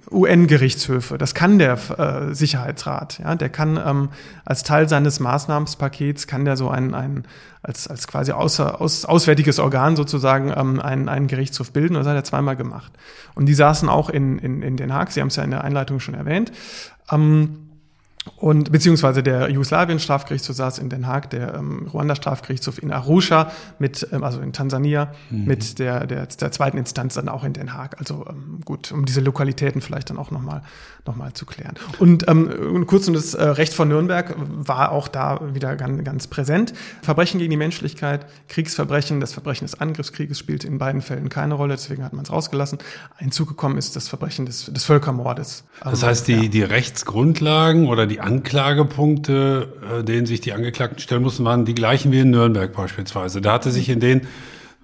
S3: UN-Gerichtshöfe. Das kann der äh, Sicherheitsrat. Ja, der kann ähm, als Teil seines Maßnahmenspakets kann der so ein, ein als als quasi außer, aus, auswärtiges Organ sozusagen ähm, einen, einen Gerichtshof bilden. Und das hat er zweimal gemacht. Und die saßen auch in in, in Den Haag. Sie haben es ja in der Einleitung schon erwähnt. Ähm, und beziehungsweise der Jugoslawien-Strafgerichtshof saß in Den Haag, der ähm, Ruanda-Strafgerichtshof in Arusha mit, ähm, also in Tansania, mhm. mit der, der, der zweiten Instanz dann auch in Den Haag. Also ähm, gut, um diese Lokalitäten vielleicht dann auch nochmal noch mal zu klären. Und ähm, kurz und das äh, Recht von Nürnberg war auch da wieder ganz, ganz präsent. Verbrechen gegen die Menschlichkeit, Kriegsverbrechen, das Verbrechen des Angriffskrieges spielte in beiden Fällen keine Rolle, deswegen hat man es rausgelassen. Hinzugekommen ist das Verbrechen des, des Völkermordes.
S2: Das heißt, die, ja. die Rechtsgrundlagen oder die Anklagepunkte, äh, denen sich die Angeklagten stellen mussten, waren die gleichen wie in Nürnberg beispielsweise. Da hatte sich in den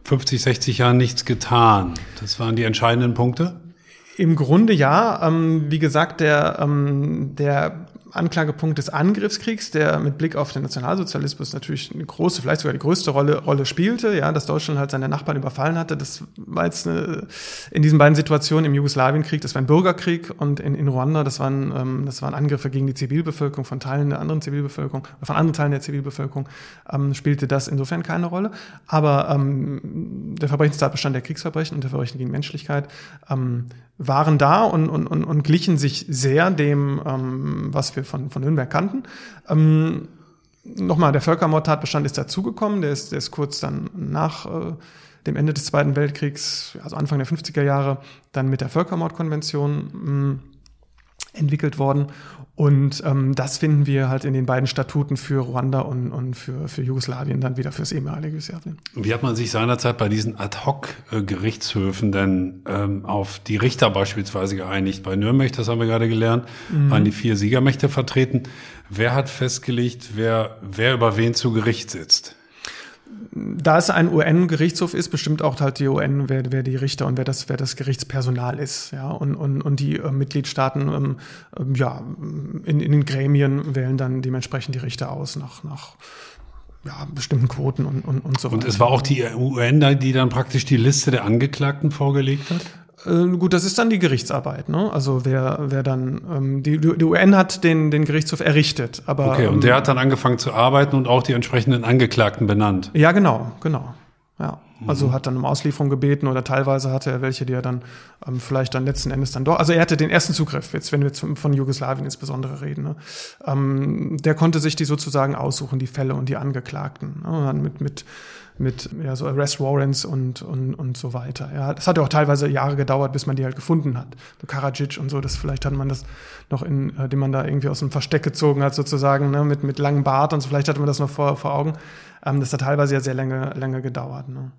S2: 50, 60 Jahren nichts getan. Das waren die entscheidenden Punkte?
S3: Im Grunde ja. Ähm, wie gesagt, der, ähm, der Anklagepunkt des Angriffskriegs, der mit Blick auf den Nationalsozialismus natürlich eine große, vielleicht sogar die größte Rolle, Rolle spielte, ja, dass Deutschland halt seine Nachbarn überfallen hatte. Das war jetzt eine, in diesen beiden Situationen im Jugoslawienkrieg, das war ein Bürgerkrieg und in, in Ruanda, das waren, ähm, das waren Angriffe gegen die Zivilbevölkerung von Teilen der anderen Zivilbevölkerung, von anderen Teilen der Zivilbevölkerung, ähm, spielte das insofern keine Rolle. Aber ähm, der Verbrechenstatbestand der Kriegsverbrechen und der Verbrechen gegen Menschlichkeit ähm, waren da und, und, und, und glichen sich sehr dem, ähm, was wir von, von Nürnberg kannten. Ähm, Nochmal, der Völkermordtatbestand ist dazugekommen, der ist, der ist kurz dann nach äh, dem Ende des Zweiten Weltkriegs, also Anfang der 50er Jahre, dann mit der Völkermordkonvention äh, entwickelt worden. Und ähm, das finden wir halt in den beiden Statuten für Ruanda und, und für, für Jugoslawien, dann wieder fürs ehemalige Jugoslawien.
S2: Wie hat man sich seinerzeit bei diesen Ad-Hoc-Gerichtshöfen denn ähm, auf die Richter beispielsweise geeinigt? Bei Nürnberg, das haben wir gerade gelernt, mhm. waren die vier Siegermächte vertreten. Wer hat festgelegt, wer, wer über wen zu Gericht sitzt?
S3: Da es ein UN-Gerichtshof ist, bestimmt auch halt die UN, wer, wer die Richter und wer das, wer das Gerichtspersonal ist. Ja, und, und, und die äh, Mitgliedstaaten ähm, ähm, ja, in, in den Gremien wählen dann dementsprechend die Richter aus nach, nach ja, bestimmten Quoten und, und, und so
S2: weiter. Und es war auch die UN, die dann praktisch die Liste der Angeklagten vorgelegt hat?
S3: Äh, gut, das ist dann die Gerichtsarbeit. Ne? Also wer, wer dann ähm, die, die UN hat den, den Gerichtshof errichtet, aber
S2: okay. Und
S3: ähm,
S2: der hat dann angefangen zu arbeiten und auch die entsprechenden Angeklagten benannt.
S3: Ja, genau, genau. Ja, also mhm. hat dann um Auslieferung gebeten oder teilweise hatte er welche, die er dann ähm, vielleicht dann letzten Endes dann doch, also er hatte den ersten Zugriff, jetzt wenn wir jetzt von Jugoslawien insbesondere reden, ne? ähm, der konnte sich die sozusagen aussuchen, die Fälle und die Angeklagten. Ne? Und dann mit, mit mit ja, so Arrest Warrants und, und, und so weiter. Ja, das hat ja auch teilweise Jahre gedauert, bis man die halt gefunden hat. So Karadzic und so, das vielleicht hat man das noch in, äh, den man da irgendwie aus dem Versteck gezogen hat, sozusagen, ne, mit, mit langem Bart und so, vielleicht hatte man das noch vor, vor Augen. Ähm, das hat teilweise ja sehr lange, lange gedauert. Ne.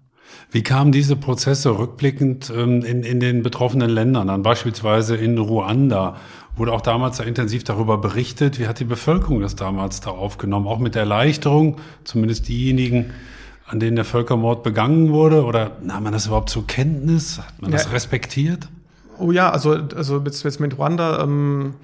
S2: Wie kamen diese Prozesse rückblickend ähm, in, in den betroffenen Ländern an? Beispielsweise in Ruanda wurde auch damals sehr intensiv darüber berichtet. Wie hat die Bevölkerung das damals da aufgenommen? Auch mit Erleichterung, zumindest diejenigen, an denen der Völkermord begangen wurde? Oder nahm man das überhaupt zur Kenntnis? Hat man ja. das respektiert?
S3: Oh ja, also, also jetzt, jetzt mit Ruanda, ähm,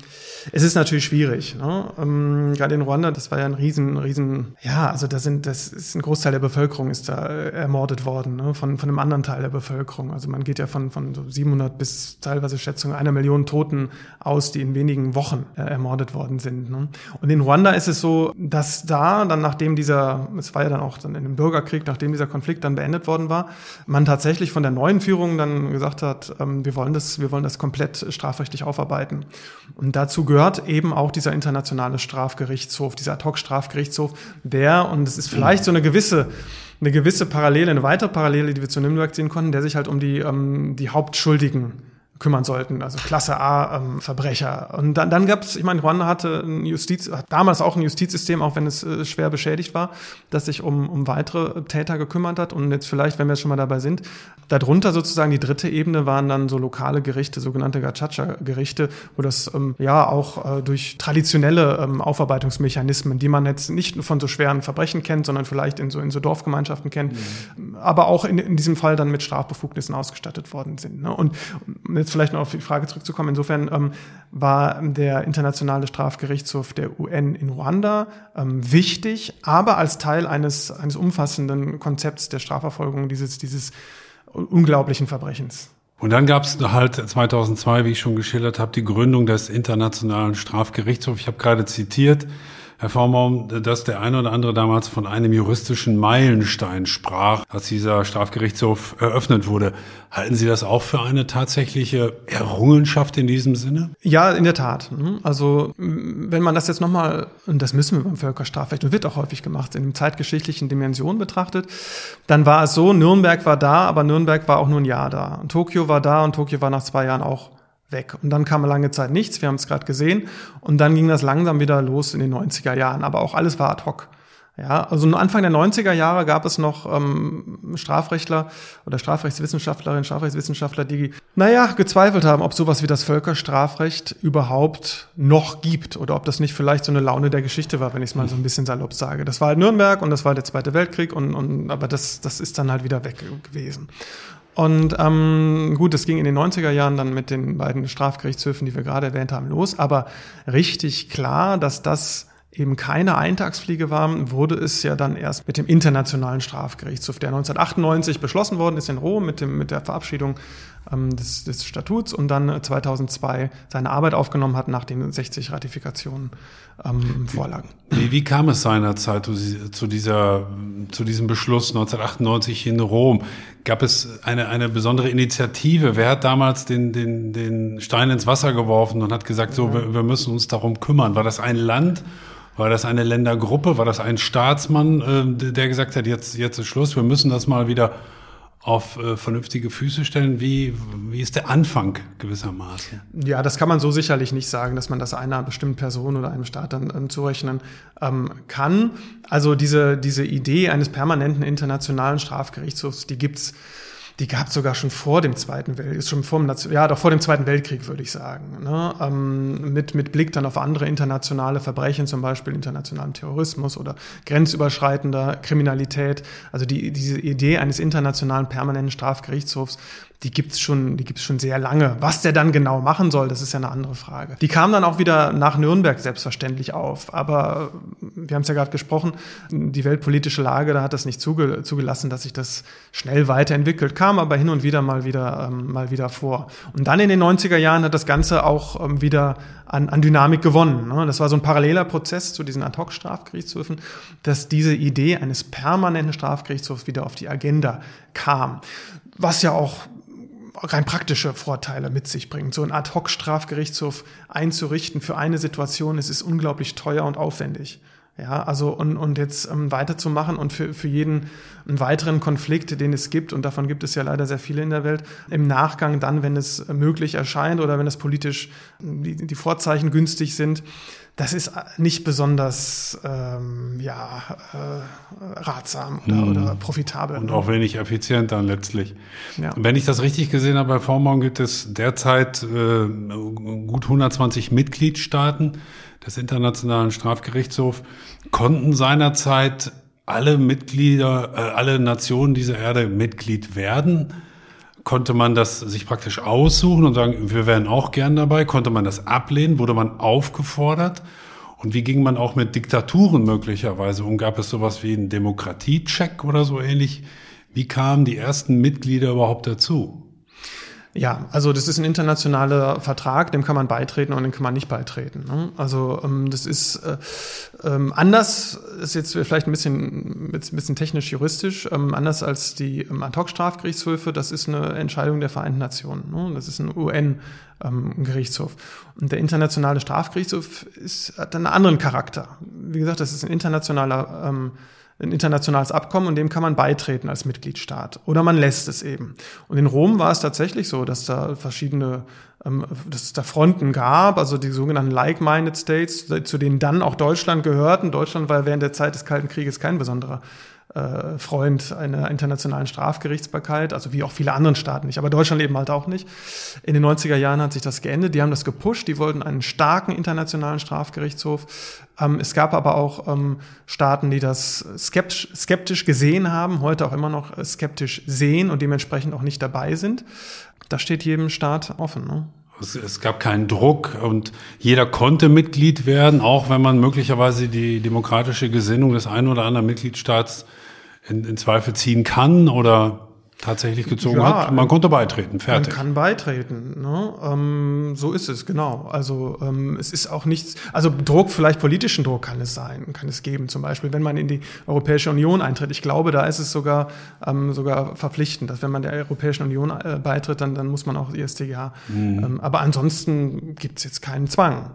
S3: es ist natürlich schwierig. Ne? Ähm, gerade in Ruanda, das war ja ein riesen, riesen, ja, also da sind, das ist ein Großteil der Bevölkerung ist da äh, ermordet worden, ne? von, von einem anderen Teil der Bevölkerung. Also man geht ja von, von so 700 bis teilweise Schätzungen einer Million Toten aus, die in wenigen Wochen äh, ermordet worden sind. Ne? Und in Ruanda ist es so, dass da dann nachdem dieser, es war ja dann auch dann in dem Bürgerkrieg, nachdem dieser Konflikt dann beendet worden war, man tatsächlich von der neuen Führung dann gesagt hat, ähm, wir wollen das, wir wollen das komplett strafrechtlich aufarbeiten. Und dazu gehört gehört eben auch dieser internationale Strafgerichtshof, dieser Ad-Hoc-Strafgerichtshof, der, und es ist vielleicht so eine gewisse, eine gewisse Parallele, eine weitere Parallele, die wir zu Nürnberg sehen konnten, der sich halt um die, ähm, die Hauptschuldigen kümmern sollten, also Klasse A ähm, Verbrecher. Und dann, dann gab es, ich meine, Ruanda hatte ein Justiz, hat damals auch ein Justizsystem, auch wenn es äh, schwer beschädigt war, das sich um, um weitere Täter gekümmert hat. Und jetzt vielleicht, wenn wir jetzt schon mal dabei sind, darunter sozusagen die dritte Ebene waren dann so lokale Gerichte, sogenannte Gachacha-Gerichte, wo das ähm, ja auch äh, durch traditionelle ähm, Aufarbeitungsmechanismen, die man jetzt nicht von so schweren Verbrechen kennt, sondern vielleicht in so, in so Dorfgemeinschaften kennt, mhm. aber auch in, in diesem Fall dann mit Strafbefugnissen ausgestattet worden sind. Ne? Und jetzt vielleicht noch auf die Frage zurückzukommen, insofern ähm, war der Internationale Strafgerichtshof der UN in Ruanda ähm, wichtig, aber als Teil eines, eines umfassenden Konzepts der Strafverfolgung dieses, dieses unglaublichen Verbrechens.
S2: Und dann gab es halt 2002, wie ich schon geschildert habe, die Gründung des Internationalen Strafgerichtshofs. Ich habe gerade zitiert, Herr Vorbaum, dass der eine oder andere damals von einem juristischen Meilenstein sprach, als dieser Strafgerichtshof eröffnet wurde. Halten Sie das auch für eine tatsächliche Errungenschaft in diesem Sinne?
S3: Ja, in der Tat. Also wenn man das jetzt nochmal, und das müssen wir beim Völkerstrafrecht und wird auch häufig gemacht, in zeitgeschichtlichen Dimension betrachtet, dann war es so, Nürnberg war da, aber Nürnberg war auch nur ein Jahr da. Und Tokio war da und Tokio war nach zwei Jahren auch weg. Und dann kam lange Zeit nichts, wir haben es gerade gesehen. Und dann ging das langsam wieder los in den 90er Jahren. Aber auch alles war ad hoc. Ja, also Anfang der 90er Jahre gab es noch ähm, Strafrechtler oder Strafrechtswissenschaftlerinnen, Strafrechtswissenschaftler, die, naja, gezweifelt haben, ob sowas wie das Völkerstrafrecht überhaupt noch gibt oder ob das nicht vielleicht so eine Laune der Geschichte war, wenn ich es mal so ein bisschen salopp sage. Das war halt Nürnberg und das war der Zweite Weltkrieg und, und aber das, das ist dann halt wieder weg gewesen. Und ähm, gut, das ging in den 90er Jahren dann mit den beiden Strafgerichtshöfen, die wir gerade erwähnt haben, los. Aber richtig klar, dass das eben keine Eintagsfliege war, wurde es ja dann erst mit dem Internationalen Strafgerichtshof, der 1998 beschlossen worden ist in Rom mit, dem, mit der Verabschiedung des, des Statuts und dann 2002 seine Arbeit aufgenommen hat nach den 60 Ratifikationen ähm, Vorlagen.
S2: Wie, wie kam es seinerzeit zu, zu, dieser, zu diesem Beschluss 1998 in Rom? Gab es eine, eine besondere Initiative? Wer hat damals den, den, den Stein ins Wasser geworfen und hat gesagt, so, wir, wir müssen uns darum kümmern? War das ein Land? War das eine Ländergruppe? War das ein Staatsmann, äh, der gesagt hat, jetzt, jetzt ist Schluss, wir müssen das mal wieder auf äh, vernünftige Füße stellen? Wie, wie ist der Anfang gewissermaßen?
S3: Ja, das kann man so sicherlich nicht sagen, dass man das einer bestimmten Person oder einem Staat dann ähm, zurechnen ähm, kann. Also diese, diese Idee eines permanenten internationalen Strafgerichtshofs, die gibt's die gab es sogar schon vor dem Zweiten Weltkrieg, ist schon vor dem, ja, doch vor dem Zweiten Weltkrieg, würde ich sagen. Ne? Ähm, mit, mit Blick dann auf andere internationale Verbrechen, zum Beispiel internationalen Terrorismus oder grenzüberschreitender Kriminalität. Also die, diese Idee eines internationalen permanenten Strafgerichtshofs, die gibt's schon, schon sehr lange. Was der dann genau machen soll, das ist ja eine andere Frage. Die kam dann auch wieder nach Nürnberg selbstverständlich auf. Aber wir haben es ja gerade gesprochen, die weltpolitische Lage, da hat das nicht zuge zugelassen, dass sich das schnell weiterentwickelt. Kam aber hin und wieder mal wieder, ähm, mal wieder vor. Und dann in den 90er Jahren hat das Ganze auch ähm, wieder an, an Dynamik gewonnen. Ne? Das war so ein paralleler Prozess zu diesen Ad-Hoc-Strafgerichtshöfen, dass diese Idee eines permanenten Strafgerichtshofs wieder auf die Agenda kam. Was ja auch rein praktische Vorteile mit sich bringt. So ein Ad-Hoc-Strafgerichtshof einzurichten für eine Situation, es ist unglaublich teuer und aufwendig. Ja, also und, und jetzt ähm, weiterzumachen und für, für jeden einen weiteren Konflikt, den es gibt, und davon gibt es ja leider sehr viele in der Welt, im Nachgang dann, wenn es möglich erscheint oder wenn es politisch die, die Vorzeichen günstig sind, das ist nicht besonders ähm, ja, äh, ratsam oder, hm. oder profitabel.
S2: Und ne? auch wenig effizient dann letztlich. Ja. Wenn ich das richtig gesehen habe, bei Vormorgen gibt es derzeit äh, gut 120 Mitgliedstaaten des Internationalen Strafgerichtshofs. Konnten seinerzeit alle Mitglieder, äh, alle Nationen dieser Erde Mitglied werden? Konnte man das sich praktisch aussuchen und sagen, wir wären auch gern dabei? Konnte man das ablehnen? Wurde man aufgefordert? Und wie ging man auch mit Diktaturen möglicherweise um? Gab es sowas wie einen Demokratiecheck oder so ähnlich? Wie kamen die ersten Mitglieder überhaupt dazu?
S3: Ja, also das ist ein internationaler Vertrag, dem kann man beitreten und dem kann man nicht beitreten. Ne? Also ähm, das ist äh, ähm, anders, ist jetzt vielleicht ein bisschen, ein bisschen technisch-juristisch, ähm, anders als die Ad-Hoc-Strafgerichtshöfe, das ist eine Entscheidung der Vereinten Nationen. Ne? Das ist ein UN-Gerichtshof. Und der internationale Strafgerichtshof ist, hat einen anderen Charakter. Wie gesagt, das ist ein internationaler ähm, ein internationales Abkommen und dem kann man beitreten als Mitgliedstaat. Oder man lässt es eben. Und in Rom war es tatsächlich so, dass da verschiedene, ähm, dass es da Fronten gab, also die sogenannten Like-Minded States, zu denen dann auch Deutschland gehörten. Deutschland war während der Zeit des Kalten Krieges kein besonderer äh, Freund einer internationalen Strafgerichtsbarkeit, also wie auch viele anderen Staaten nicht, aber Deutschland eben halt auch nicht. In den 90er Jahren hat sich das geendet, die haben das gepusht, die wollten einen starken internationalen Strafgerichtshof. Ähm, es gab aber auch ähm, Staaten, die das skeptisch, skeptisch gesehen haben, heute auch immer noch skeptisch sehen und dementsprechend auch nicht dabei sind. Das steht jedem Staat offen. Ne?
S2: Es, es, gab keinen Druck und jeder konnte Mitglied werden, auch wenn man möglicherweise die demokratische Gesinnung des einen oder anderen Mitgliedstaats in, in Zweifel ziehen kann oder tatsächlich gezogen
S3: Ja,
S2: hat. Man konnte beitreten, fertig.
S3: Man kann beitreten. Ne? Ähm, so ist es, genau. Also ähm, es ist auch nichts, also Druck, vielleicht politischen Druck kann es sein, kann es geben. Zum Beispiel, wenn man in die Europäische Union eintritt. Ich glaube, da ist es sogar, ähm, sogar verpflichtend, dass wenn man der Europäischen Union äh, beitritt, dann, dann muss man auch ISTGH.
S2: Mhm.
S3: Ähm, aber ansonsten gibt es jetzt keinen Zwang.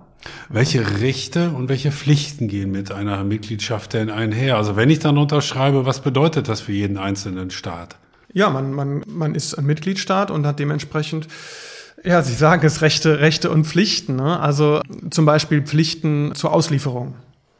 S2: Welche Rechte und welche Pflichten gehen mit einer Mitgliedschaft denn einher? Also wenn ich dann unterschreibe, was bedeutet das für jeden einzelnen Staat?
S3: Ja, man, man, man ist ein Mitgliedstaat und hat dementsprechend, ja, Sie sagen es Rechte, Rechte und Pflichten. Ne? Also zum Beispiel Pflichten zur Auslieferung.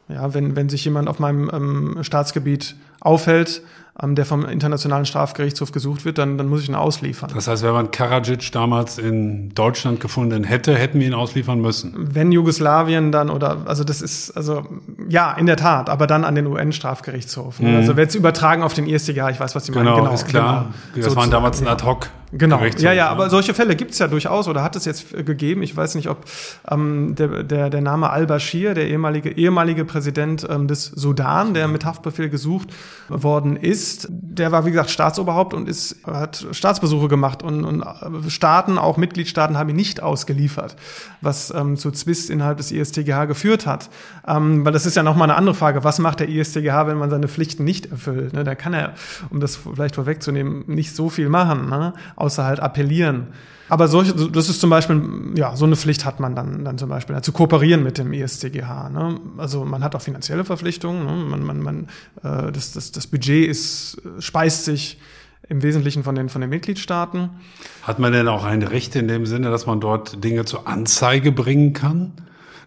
S3: Ja, wenn, wenn sich jemand auf meinem ähm, Staatsgebiet aufhält, ähm, der vom Internationalen Strafgerichtshof gesucht wird, dann, dann muss ich ihn ausliefern.
S2: Das heißt, wenn man Karadzic damals in Deutschland gefunden hätte, hätten wir ihn ausliefern müssen.
S3: Wenn Jugoslawien dann oder also das ist also ja in der Tat, aber dann an den UN-Strafgerichtshof. Ne? Also wird es übertragen auf den IStGH, ich weiß, was Sie meinen.
S2: Mhm. Genau, ist klar.
S3: genau.
S2: Das waren damals ein. Ad-Hoc.
S3: Genau, ja, ja, aber solche Fälle gibt's ja durchaus oder hat es jetzt gegeben. Ich weiß nicht, ob ähm, der, der, der Name al-Bashir, der ehemalige, ehemalige Präsident ähm, des Sudan, der mit Haftbefehl gesucht worden ist, der war, wie gesagt, Staatsoberhaupt und ist, hat Staatsbesuche gemacht und, und äh, Staaten, auch Mitgliedstaaten, haben ihn nicht ausgeliefert, was ähm, zu Zwist innerhalb des ISTGH geführt hat. Ähm, weil das ist ja nochmal eine andere Frage. Was macht der ISTGH, wenn man seine Pflichten nicht erfüllt? Ne? Da kann er, um das vielleicht vorwegzunehmen, nicht so viel machen, ne? Außer halt appellieren. Aber solche, das ist zum Beispiel, ja, so eine Pflicht hat man dann, dann zum Beispiel, zu kooperieren mit dem ISTGH. Ne? Also man hat auch finanzielle Verpflichtungen. Ne? Man, man, man, äh, das, das, das Budget ist, speist sich im Wesentlichen von den, von den Mitgliedstaaten.
S2: Hat man denn auch ein Recht in dem Sinne, dass man dort Dinge zur Anzeige bringen kann?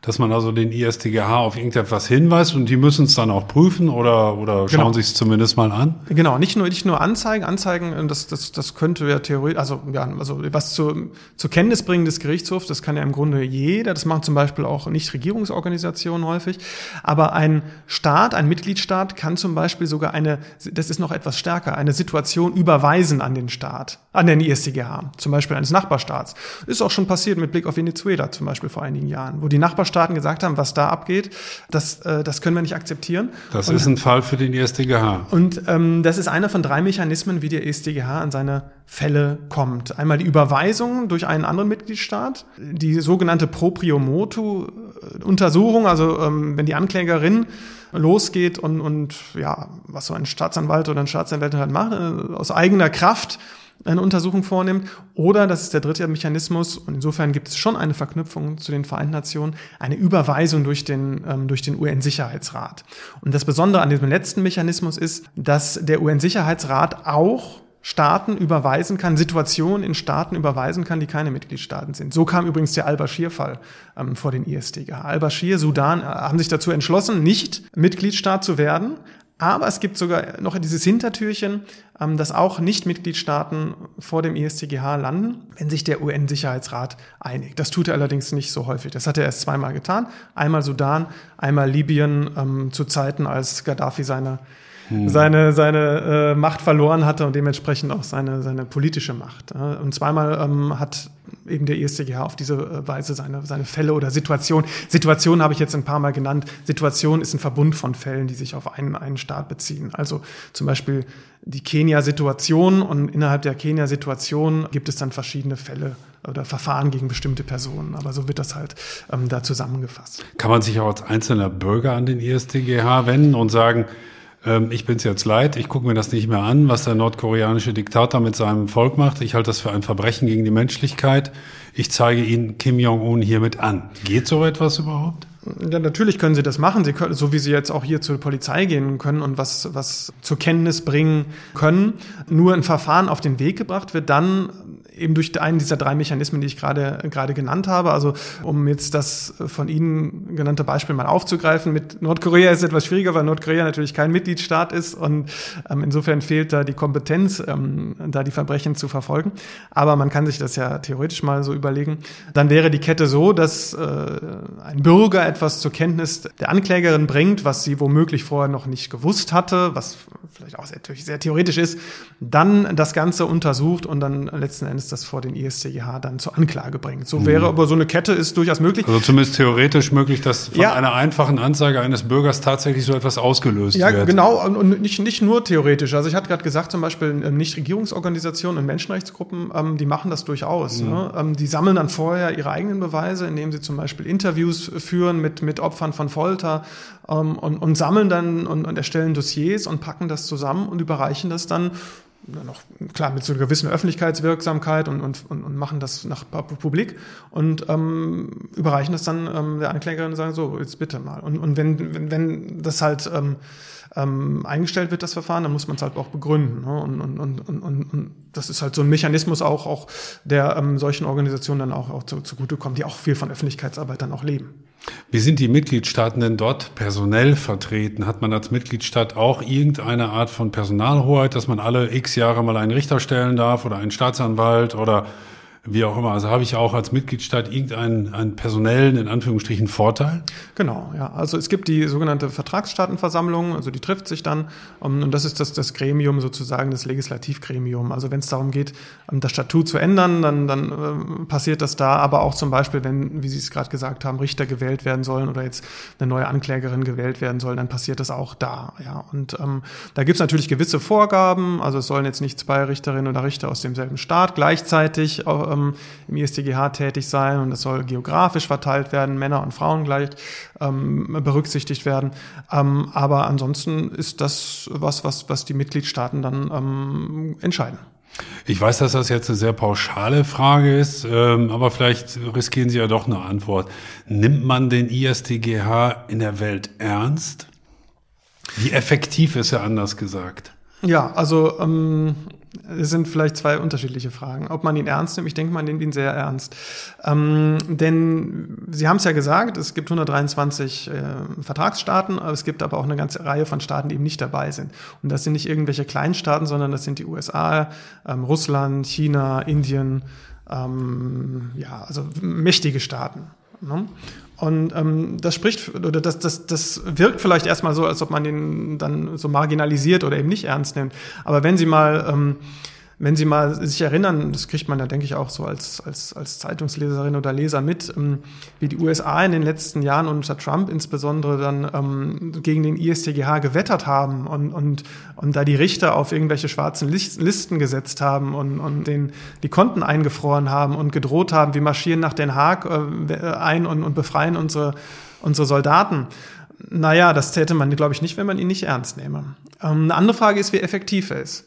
S2: Dass man also den ISTGH auf irgendetwas hinweist und die müssen es dann auch prüfen oder, oder schauen
S3: Genau.
S2: sich es zumindest mal an?
S3: Genau, nicht nur, nicht nur Anzeigen, Anzeigen, das, das, das könnte ja theoretisch, also, ja, also was zur, zur Kenntnis bringen des Gerichtshofs, das kann ja im Grunde jeder, das machen zum Beispiel auch Nichtregierungsorganisationen häufig, aber ein Staat, ein Mitgliedstaat kann zum Beispiel sogar eine, das ist noch etwas stärker, eine Situation überweisen an den Staat, an den ISTGH, zum Beispiel eines Nachbarstaats. Ist auch schon passiert mit Blick auf Venezuela zum Beispiel vor einigen Jahren, wo die Nachbarstaaten gesagt haben, was da abgeht, das, äh, das können wir nicht akzeptieren.
S2: Das
S3: Und-
S2: ist ein Fall für den ISTGH.
S3: und ähm, das ist einer von drei Mechanismen, wie der EStGH an seine Fälle kommt. Einmal die Überweisung durch einen anderen Mitgliedstaat, die sogenannte Proprio motu äh, Untersuchung, also ähm, wenn die Anklägerin losgeht und, und ja, was so ein Staatsanwalt oder ein Staatsanwältin halt macht, äh, aus eigener Kraft eine Untersuchung vornimmt. Oder, das ist der dritte Mechanismus, und insofern gibt es schon eine Verknüpfung zu den Vereinten Nationen, eine Überweisung durch den, ähm, durch den UN-Sicherheitsrat. Und das Besondere an diesem letzten Mechanismus ist, dass der UN-Sicherheitsrat auch Staaten überweisen kann, Situationen in Staaten überweisen kann, die keine Mitgliedstaaten sind. So kam übrigens der Al-Bashir-Fall ähm, vor den ISTGH. Al-Bashir, Sudan, äh, haben sich dazu entschlossen, nicht Mitgliedstaat zu werden, aber es gibt sogar noch dieses Hintertürchen, ähm, dass auch Nicht-Mitgliedstaaten vor dem ISTGH landen, wenn sich der UN-Sicherheitsrat einigt. Das tut er allerdings nicht so häufig. Das hat er erst zweimal getan. Einmal Sudan, einmal Libyen ähm, zu Zeiten, als Gaddafi seine seine, seine äh, Macht verloren hatte und dementsprechend auch seine, seine politische Macht. Und zweimal ähm, hat eben der IStGH auf diese äh, Weise seine, seine Fälle oder Situation. Situation habe ich jetzt ein paar Mal genannt. Situation ist ein Verbund von Fällen, die sich auf einen, einen Staat beziehen. Also zum Beispiel die Kenia-Situation und innerhalb der Kenia-Situation gibt es dann verschiedene Fälle oder Verfahren gegen bestimmte Personen. Aber so wird das halt ähm, da zusammengefasst.
S2: Kann man sich auch als einzelner Bürger an den ISTGH wenden und sagen, ähm, ich bin's jetzt leid, ich gucke mir das nicht mehr an, was der nordkoreanische Diktator mit seinem Volk macht. Ich halte das für ein Verbrechen gegen die Menschlichkeit. Ich zeige Ihnen Kim Jong-un hiermit an. Geht so etwas überhaupt?
S3: Ja, natürlich können Sie das machen. Sie können, so wie Sie jetzt auch hier zur Polizei gehen können und was, was zur Kenntnis bringen können. Nur ein Verfahren auf den Weg gebracht wird dann eben durch einen dieser drei Mechanismen, die ich gerade, gerade genannt habe. Also, um jetzt das von Ihnen genannte Beispiel mal aufzugreifen. Mit Nordkorea ist es etwas schwieriger, weil Nordkorea natürlich kein Mitgliedstaat ist und ähm, insofern fehlt da die Kompetenz, ähm, da die Verbrechen zu verfolgen. Aber man kann sich das ja theoretisch mal so überlegen. Dann wäre die Kette so, dass äh, ein Bürger etwas zur Kenntnis der Anklägerin bringt, was sie womöglich vorher noch nicht gewusst hatte, was vielleicht auch sehr, sehr theoretisch ist, dann das Ganze untersucht und dann letzten Endes das das vor den ISTGH dann zur Anklage bringt. So wäre aber so eine Kette ist durchaus möglich.
S2: Also zumindest theoretisch möglich, dass von
S3: Ja.
S2: einer einfachen Anzeige eines Bürgers tatsächlich so etwas ausgelöst
S3: Ja,
S2: wird.
S3: genau, und, nicht, nicht nur theoretisch. Also ich hatte gerade gesagt, zum Beispiel ähm, Nichtregierungsorganisationen und Menschenrechtsgruppen, ähm, die machen das durchaus. Ne? Ähm, die sammeln dann vorher ihre eigenen Beweise, indem sie zum Beispiel Interviews führen mit, mit Opfern von Folter ähm, und, und sammeln dann und, und erstellen Dossiers und packen das zusammen und überreichen das dann noch klar mit so einer gewissen Öffentlichkeitswirksamkeit und, und, und, machen das nach Pub- Publik und ähm, überreichen das dann ähm, der Anklägerin und sagen so jetzt bitte mal und, und wenn, wenn, wenn das halt ähm, ähm, eingestellt wird das Verfahren dann muss man es halt auch begründen ne? und, und, und, und, und, und das ist halt so ein Mechanismus auch auch der ähm, solchen Organisationen dann auch, auch zu, zugutekommt die auch viel von Öffentlichkeitsarbeit dann auch leben
S2: Wie sind die Mitgliedstaaten denn dort personell vertreten? Hat man als Mitgliedstaat auch irgendeine Art von Personalhoheit, dass man alle x Jahre mal einen Richter stellen darf oder einen Staatsanwalt oder wie auch immer? Also habe ich auch als Mitgliedstaat irgendeinen einen personellen, in Anführungsstrichen, Vorteil?
S3: Genau, ja. Also es gibt die sogenannte Vertragsstaatenversammlung, also die trifft sich dann um, und das ist das, das Gremium sozusagen, das Legislativgremium. Also wenn es darum geht, um, das Statut zu ändern, dann, dann äh, passiert das da, aber auch zum Beispiel, wenn, wie Sie es gerade gesagt haben, Richter gewählt werden sollen oder jetzt eine neue Anklägerin gewählt werden soll, dann passiert das auch da. Ja. Und ähm, da gibt es natürlich gewisse Vorgaben, also es sollen jetzt nicht zwei Richterinnen oder Richter aus demselben Staat gleichzeitig auch, ähm, im IStGH tätig sein und es soll geografisch verteilt werden, Männer und Frauen gleich ähm, berücksichtigt werden. Ähm, aber ansonsten ist das was, was, was die Mitgliedstaaten dann ähm, entscheiden.
S2: Ich weiß, dass das jetzt eine sehr pauschale Frage ist, ähm, aber vielleicht riskieren Sie ja doch eine Antwort. Nimmt man den IStGH in der Welt ernst? Wie effektiv ist er anders gesagt?
S3: Ja, also ähm, es sind vielleicht zwei unterschiedliche Fragen. Ob man ihn ernst nimmt, ich denke, man nimmt ihn sehr ernst. Ähm, denn Sie haben es ja gesagt, es gibt 123 äh, Vertragsstaaten, aber es gibt aber auch eine ganze Reihe von Staaten, die eben nicht dabei sind. Und das sind nicht irgendwelche Kleinstaaten, sondern das sind die USA, ähm, Russland, China, Indien, ähm, ja, also mächtige Staaten. Ne? Und ähm, das spricht oder das, das, das wirkt vielleicht erstmal so, als ob man den dann so marginalisiert oder eben nicht ernst nimmt. Aber wenn Sie mal, ähm, wenn Sie mal sich erinnern, das kriegt man da, denke ich, auch so als, als, als Zeitungsleserin oder Leser mit, ähm, wie die USA in den letzten Jahren unter Trump insbesondere dann ähm, gegen den ISTGH gewettert haben und, und, und da die Richter auf irgendwelche schwarzen Lis- Listen gesetzt haben und, und den, die Konten eingefroren haben und gedroht haben, wir marschieren nach Den Haag äh, ein und, und befreien unsere, unsere Soldaten. Naja, das täte man, glaube ich, nicht, wenn man ihn nicht ernst nehme. Ähm, eine andere Frage ist, wie effektiv er ist.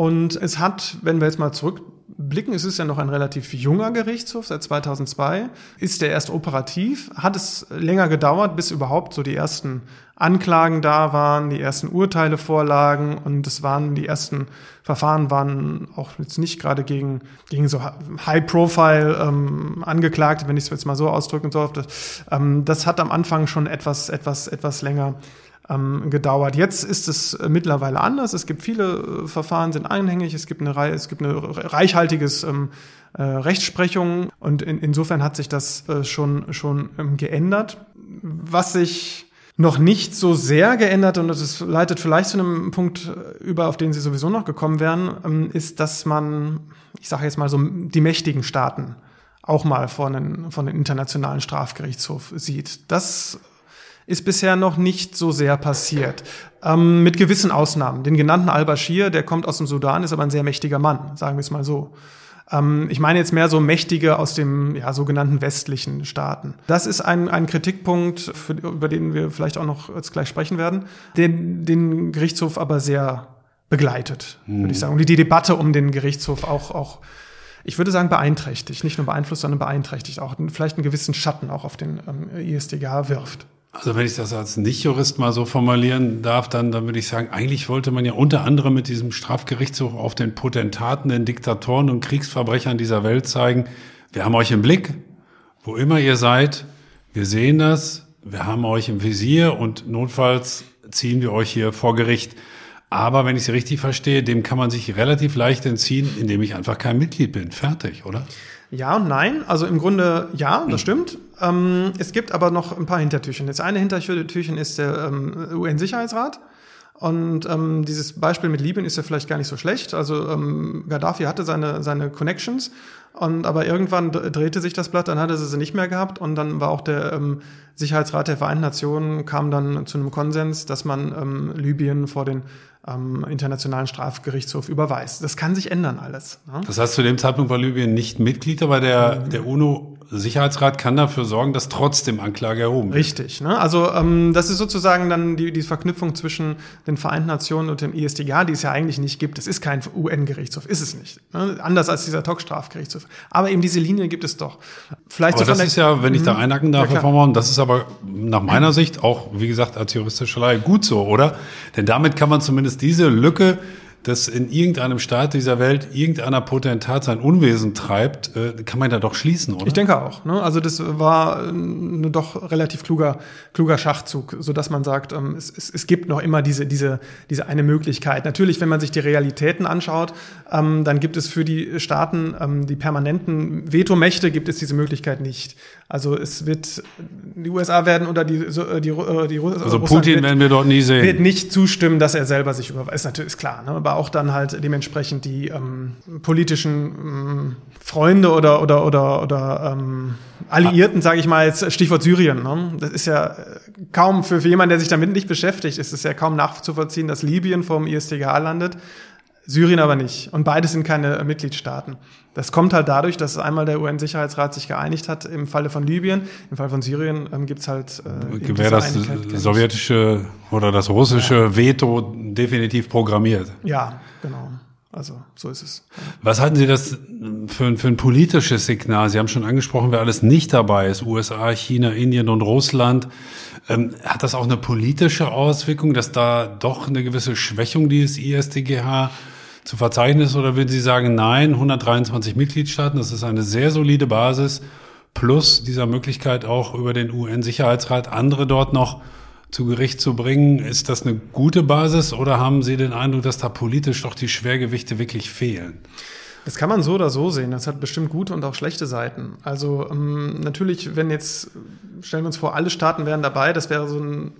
S3: Und es hat, wenn wir jetzt mal zurückblicken, es ist ja noch ein relativ junger Gerichtshof, seit 2002, ist der erst operativ, hat es länger gedauert, bis überhaupt so die ersten Anklagen da waren, die ersten Urteile vorlagen und es waren, die ersten Verfahren waren auch jetzt nicht gerade gegen, gegen so High-Profile ähm, Angeklagte, wenn ich es jetzt mal so ausdrücken sollte. Ähm, das hat am Anfang schon etwas, etwas, etwas länger ähm, gedauert. Jetzt ist es äh, mittlerweile anders. Es gibt viele äh, Verfahren, sind einhängig. Es gibt eine Reihe, es gibt eine reichhaltiges ähm, äh, Rechtsprechung und in, insofern hat sich das äh, schon schon ähm, geändert. Was sich noch nicht so sehr geändert und das leitet vielleicht zu einem Punkt über, auf den Sie sowieso noch gekommen wären, ähm, ist, dass man, ich sage jetzt mal so, die mächtigen Staaten auch mal vor den, von den internationalen Strafgerichtshof sieht. Das ist bisher noch nicht so sehr passiert. Ähm, mit gewissen Ausnahmen. Den genannten al-Bashir, der kommt aus dem Sudan, ist aber ein sehr mächtiger Mann, sagen wir es mal so. Ähm, ich meine jetzt mehr so Mächtige aus dem ja, sogenannten westlichen Staaten. Das ist ein, ein Kritikpunkt, für, über den wir vielleicht auch noch jetzt gleich sprechen werden, den den Gerichtshof aber sehr begleitet, mhm. würde ich sagen. Und die Debatte um den Gerichtshof auch, auch ich würde sagen, beeinträchtigt. Nicht nur beeinflusst, sondern beeinträchtigt auch. Vielleicht einen gewissen Schatten auch auf den ähm, ISDGH wirft.
S2: Also wenn ich das als Nicht-Jurist mal so formulieren darf, dann, dann würde ich sagen, eigentlich wollte man ja unter anderem mit diesem Strafgerichtshof auf den Potentaten, den Diktatoren und Kriegsverbrechern dieser Welt zeigen, wir haben euch im Blick, wo immer ihr seid, wir sehen das, wir haben euch im Visier und notfalls ziehen wir euch hier vor Gericht. Aber wenn ich Sie richtig verstehe, dem kann man sich relativ leicht entziehen, indem ich einfach kein Mitglied bin. Fertig, oder?
S3: Ja und nein. Also im Grunde ja, das stimmt. Ähm, es gibt aber noch ein paar Hintertürchen. Das eine Hintertürchen ist der ähm, UN-Sicherheitsrat. Und ähm, dieses Beispiel mit Libyen ist ja vielleicht gar nicht so schlecht. Also ähm, Gaddafi hatte seine, seine Connections und aber irgendwann drehte sich das Blatt, dann hatte sie sie nicht mehr gehabt und dann war auch der ähm, Sicherheitsrat der Vereinten Nationen kam dann zu einem Konsens, dass man ähm, Libyen vor den ähm, Internationalen Strafgerichtshof überweist. Das kann sich ändern alles.
S2: Ne? Das heißt, zu dem Zeitpunkt war Libyen nicht Mitglied, aber der, der UNO Sicherheitsrat kann dafür sorgen, dass trotzdem Anklage erhoben wird.
S3: Richtig. Ne? Also ähm, das ist sozusagen dann die, die Verknüpfung zwischen den Vereinten Nationen und dem ISDG, die es ja eigentlich nicht gibt. Es ist kein UN-Gerichtshof, ist es nicht. Ne? Anders als dieser TOC-Strafgerichtshof. Aber eben diese Linie gibt es doch.
S2: Vielleicht aber so das ist ja, wenn ich da mhm. einhaken darf, ja, Herr das ist aber nach meiner Sicht auch, wie gesagt, als juristische Laie gut so, oder? Denn damit kann man zumindest diese Lücke dass in irgendeinem Staat dieser Welt irgendeiner Potentat sein Unwesen treibt, äh, kann man da doch schließen, oder?
S3: Ich denke auch. Ne? Also das war ein äh, doch relativ kluger, kluger Schachzug, so dass man sagt, ähm, es, es, es gibt noch immer diese, diese, diese eine Möglichkeit. Natürlich, wenn man sich die Realitäten anschaut, ähm, dann gibt es für die Staaten, ähm, die permanenten Vetomächte, gibt es diese Möglichkeit nicht. Also es wird, die USA werden oder die, äh, die, die, die
S2: Also Putin wird, werden wir dort nie sehen.
S3: Wird nicht zustimmen, dass er selber sich überweist. Ist natürlich ist klar. Ne? aber auch dann halt dementsprechend die ähm, politischen ähm, Freunde oder oder oder oder ähm, Alliierten, sage ich mal jetzt Stichwort Syrien. Ne? Das ist ja kaum für, für jemanden, der sich damit nicht beschäftigt, ist es ja kaum nachzuvollziehen, dass Libyen vor dem ISTGH landet, Syrien aber nicht. Und beides sind keine Mitgliedstaaten. Das kommt halt dadurch, dass einmal der UN-Sicherheitsrat sich geeinigt hat im Falle von Libyen. Im Fall von Syrien ähm, gibt es halt.
S2: Äh, Wäre das sowjetische oder das russische ja. Veto definitiv programmiert?
S3: Ja, genau. Also so ist es.
S2: Was halten Sie das für, für ein politisches Signal? Sie haben schon angesprochen, wer alles nicht dabei ist, USA, China, Indien und Russland. Ähm, hat das auch eine politische Auswirkung, dass da doch eine gewisse Schwächung dieses ISDGH zu verzeichnen ist? Oder würden Sie sagen, nein, 123 Mitgliedstaaten, das ist eine sehr solide Basis, plus dieser Möglichkeit auch über den UN-Sicherheitsrat andere dort noch zu Gericht zu bringen. Ist das eine gute Basis oder haben Sie den Eindruck, dass da politisch doch die Schwergewichte wirklich fehlen?
S3: Das kann man so oder so sehen. Das hat bestimmt gute und auch schlechte Seiten. Also ähm, natürlich, wenn jetzt, stellen wir uns vor, alle Staaten wären dabei, das wäre so ein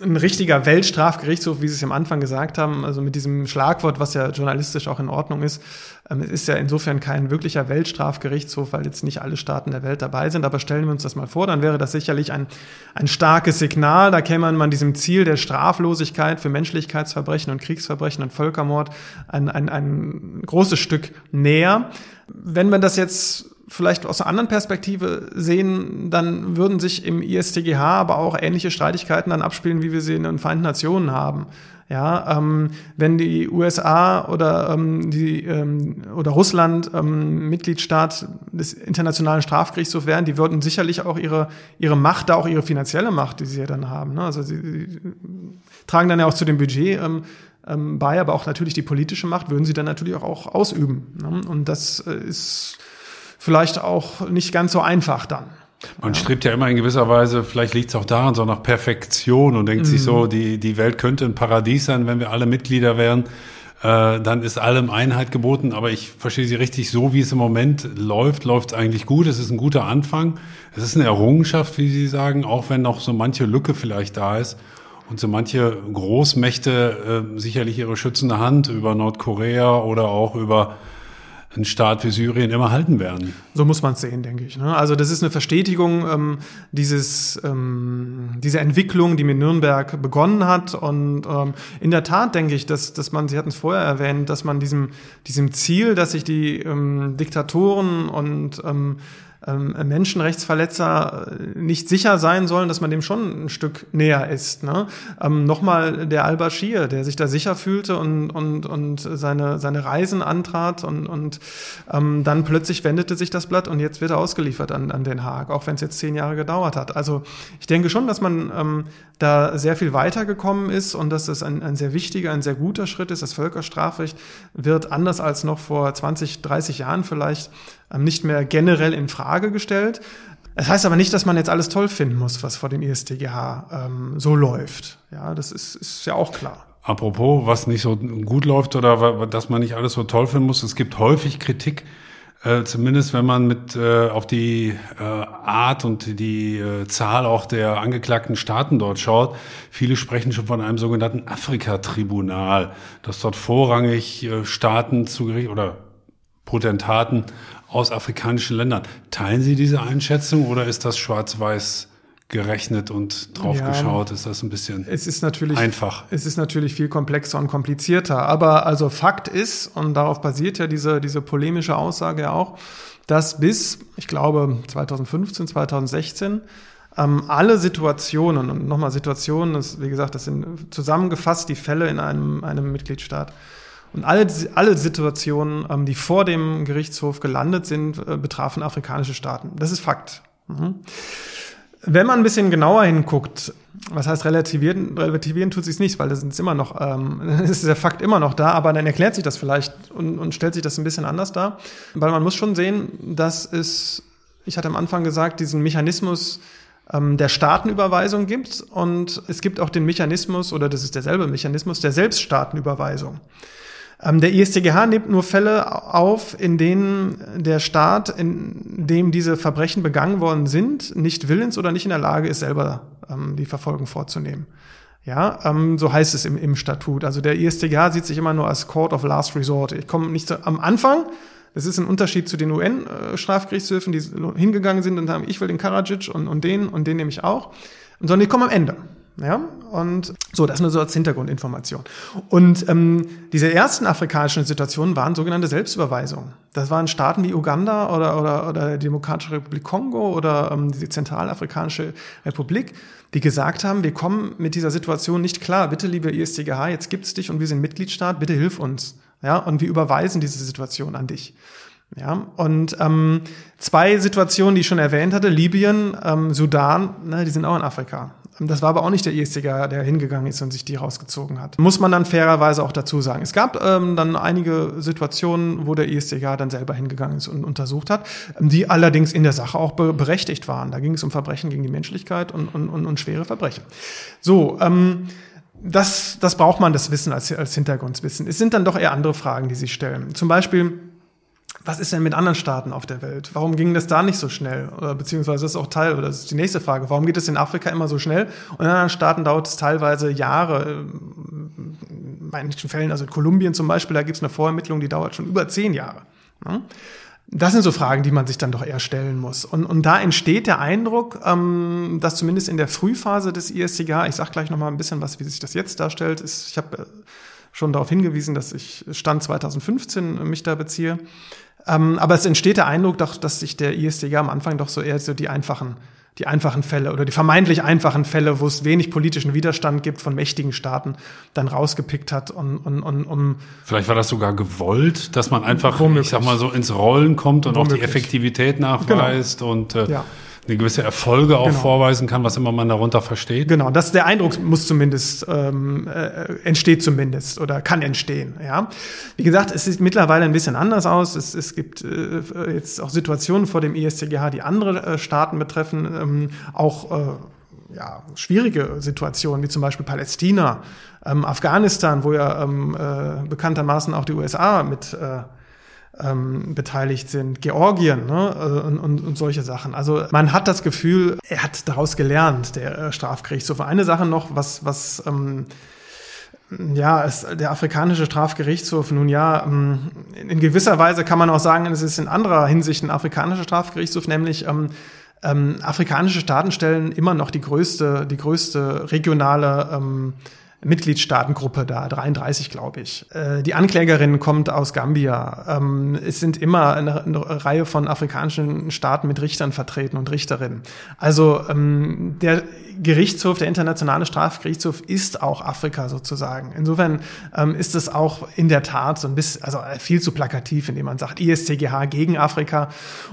S3: ein richtiger Weltstrafgerichtshof, wie Sie es am Anfang gesagt haben, also mit diesem Schlagwort, was ja journalistisch auch in Ordnung ist. Ähm, ist ja insofern kein wirklicher Weltstrafgerichtshof, weil jetzt nicht alle Staaten der Welt dabei sind. Aber stellen wir uns das mal vor, dann wäre das sicherlich ein, ein starkes Signal. Da käme man diesem Ziel der Straflosigkeit für Menschlichkeitsverbrechen und Kriegsverbrechen und Völkermord ein, ein, ein großes Stück näher. Wenn man das jetzt vielleicht aus einer anderen Perspektive sehen, dann würden sich im ISTGH aber auch ähnliche Streitigkeiten dann abspielen, wie wir sie in den Vereinten Nationen haben. Ja, ähm, wenn die USA oder ähm, die ähm, oder Russland ähm, Mitgliedstaat des internationalen Strafgerichtshofs wären, die würden sicherlich auch ihre ihre Macht, da auch ihre finanzielle Macht, die sie ja dann haben. Ne? Also sie, sie tragen dann ja auch zu dem Budget ähm, ähm, bei, aber auch natürlich die politische Macht würden sie dann natürlich auch, auch ausüben. Ne? Und das äh, ist vielleicht auch nicht ganz so einfach dann.
S2: Man ja. strebt ja immer in gewisser Weise, vielleicht liegt es auch daran, so nach Perfektion und denkt mhm. sich so, die, die Welt könnte ein Paradies sein, wenn wir alle Mitglieder wären. Äh, dann ist allem Einheit geboten. Aber ich verstehe Sie richtig, so wie es im Moment läuft, läuft es eigentlich gut. Es ist ein guter Anfang. Es ist eine Errungenschaft, wie Sie sagen, auch wenn noch so manche Lücke vielleicht da ist. Und so manche Großmächte äh, sicherlich ihre schützende Hand über Nordkorea oder auch über ein Staat wie Syrien immer halten werden.
S3: So muss man es sehen, denke ich. Ne? Also das ist eine Verstetigung ähm, dieses, ähm, dieser Entwicklung, die mit Nürnberg begonnen hat. Und ähm, in der Tat denke ich, dass, dass man, Sie hatten es vorher erwähnt, dass man diesem, diesem Ziel, dass sich die ähm, Diktatoren und ähm, ähm, Menschenrechtsverletzer äh, nicht sicher sein sollen, dass man dem schon ein Stück näher ist. Ne? Ähm, Nochmal der Al-Bashir, der sich da sicher fühlte und, und, und seine, seine Reisen antrat und, und ähm, dann plötzlich wendete sich das Blatt und jetzt wird er ausgeliefert an, an Den Haag, auch wenn es jetzt zehn Jahre gedauert hat. Also ich denke schon, dass man ähm, da sehr viel weitergekommen ist und dass es ein, ein sehr wichtiger, ein sehr guter Schritt ist. Das Völkerstrafrecht wird anders als noch vor 20, 30 Jahren vielleicht nicht mehr generell in Frage gestellt. Es heißt aber nicht, dass man jetzt alles toll finden muss, was vor dem ISTGH ähm, so läuft. Ja, das ist, ist ja auch klar.
S2: Apropos, was nicht so gut läuft oder dass man nicht alles so toll finden muss, es gibt häufig Kritik Äh, zumindest wenn man mit äh, auf die äh, Art und die äh, Zahl auch der angeklagten Staaten dort schaut. Viele sprechen schon von einem sogenannten Afrika-Tribunal, dass dort vorrangig äh, Staaten zu Gericht oder Potentaten aus afrikanischen Ländern. Teilen Sie diese Einschätzung oder ist das schwarz-weiß gerechnet und drauf ja, geschaut? Ist das ein bisschen
S3: es ist natürlich,
S2: einfach?
S3: Es ist natürlich viel komplexer und komplizierter. Aber also Fakt ist, und darauf basiert ja diese, diese polemische Aussage ja auch, dass bis, ich glaube, 2015, 2016 ähm, alle Situationen, und nochmal Situationen, das, wie gesagt, das sind zusammengefasst die Fälle in einem, einem Mitgliedstaat, und alle, alle Situationen, ähm, die vor dem Gerichtshof gelandet sind, äh, betrafen afrikanische Staaten. Das ist Fakt. Mhm. Wenn man ein bisschen genauer hinguckt, was heißt relativieren? Relativieren tut sich nicht, weil das ist immer noch, ähm, ist der Fakt immer noch da, aber dann erklärt sich das vielleicht und, und stellt sich das ein bisschen anders dar. Weil man muss schon sehen, dass es, ich hatte am Anfang gesagt, diesen Mechanismus ähm, der Staatenüberweisung gibt und es gibt auch den Mechanismus, oder das ist derselbe Mechanismus, der Selbststaatenüberweisung. Ähm, der ISTGH nimmt nur Fälle auf, in denen der Staat, in dem diese Verbrechen begangen worden sind, nicht willens oder nicht in der Lage ist, selber ähm, die Verfolgung vorzunehmen. Ja, ähm, so heißt es im, im Statut. Also der ISTGH sieht sich immer nur als Court of Last Resort. Ich komme nicht zu, am Anfang, das ist ein Unterschied zu den UN-Strafgerichtshöfen, die hingegangen sind und haben, ich will den Karadzic und, und den und den nehme ich auch, sondern die kommen am Ende. Ja, und so, das nur so als Hintergrundinformation. Und ähm, diese ersten afrikanischen Situationen waren sogenannte Selbstüberweisungen. Das waren Staaten wie Uganda oder, oder, oder die Demokratische Republik Kongo oder ähm, die Zentralafrikanische Republik, die gesagt haben, wir kommen mit dieser Situation nicht klar. Bitte, liebe ISTGH, jetzt gibt's dich und wir sind Mitgliedstaat, bitte hilf uns. Ja, und wir überweisen diese Situation an dich. Ja, und ähm, zwei Situationen, die ich schon erwähnt hatte, Libyen, ähm, Sudan, ne, die sind auch in Afrika. Das war aber auch nicht der ISTG, der hingegangen ist und sich die rausgezogen hat. Muss man dann fairerweise auch dazu sagen. Es gab ähm, dann einige Situationen, wo der ISTG dann selber hingegangen ist und untersucht hat, die allerdings in der Sache auch be berechtigt waren. Da ging es um Verbrechen gegen die Menschlichkeit und, und, und, und schwere Verbrechen. So, ähm, das, das braucht man das Wissen als, als Hintergrundwissen. Es sind dann doch eher andere Fragen, die sich stellen. Zum Beispiel, was ist denn mit anderen Staaten auf der Welt? Warum ging das da nicht so schnell? Oder beziehungsweise das ist auch Teil, oder das ist die nächste Frage, warum geht es in Afrika immer so schnell und in anderen Staaten dauert es teilweise Jahre? In manchen Fällen, also in Kolumbien zum Beispiel, da gibt es eine Vorermittlung, die dauert schon über zehn Jahre. Das sind so Fragen, die man sich dann doch eher stellen muss. Und, und da entsteht der Eindruck, ähm, dass zumindest in der Frühphase des ISCG, ich sage gleich noch mal ein bisschen was, wie sich das jetzt darstellt, ist, ich habe äh, schon darauf hingewiesen, dass ich Stand 2015 mich da beziehe, ähm, aber es entsteht der Eindruck doch, dass sich der ISDG am Anfang doch so eher so die einfachen die einfachen Fälle oder die vermeintlich einfachen Fälle, wo es wenig politischen Widerstand gibt von mächtigen Staaten, dann rausgepickt hat und, und, und um
S2: vielleicht war das sogar gewollt, dass man einfach, womöglich. ich sag mal so ins Rollen kommt und womöglich. auch die Effektivität nachweist genau. und äh, ja eine gewisse Erfolge auch genau. vorweisen kann, was immer man darunter versteht.
S3: Genau, das der Eindruck muss zumindest ähm, äh, entsteht zumindest oder kann entstehen. Ja, wie gesagt, es sieht mittlerweile ein bisschen anders aus. Es, es gibt äh, jetzt auch Situationen vor dem ISTGH, die andere äh, Staaten betreffen, ähm, auch äh, ja, schwierige Situationen, wie zum Beispiel Palästina, ähm, Afghanistan, wo ja ähm, äh, bekanntermaßen auch die USA mit äh, ähm, beteiligt sind, Georgien ne? Äh, und, und, und solche Sachen. Also man hat das Gefühl, er hat daraus gelernt, der äh, Strafgerichtshof. Eine Sache noch, was, was ähm, ja, es, der afrikanische Strafgerichtshof, nun ja, ähm, in gewisser Weise kann man auch sagen, es ist in anderer Hinsicht ein afrikanischer Strafgerichtshof, nämlich ähm, ähm, afrikanische Staaten stellen immer noch die größte, die größte regionale ähm, Mitgliedstaatengruppe da, 33 glaube ich. Äh, die Anklägerin kommt aus Gambia. Ähm, es sind immer eine, eine, Reihe von afrikanischen Staaten mit Richtern vertreten und Richterinnen. Also ähm, der Gerichtshof, der internationale Strafgerichtshof ist auch Afrika sozusagen. Insofern ähm, ist es auch in der Tat so ein bisschen, also viel zu plakativ, indem man sagt ISTGH gegen Afrika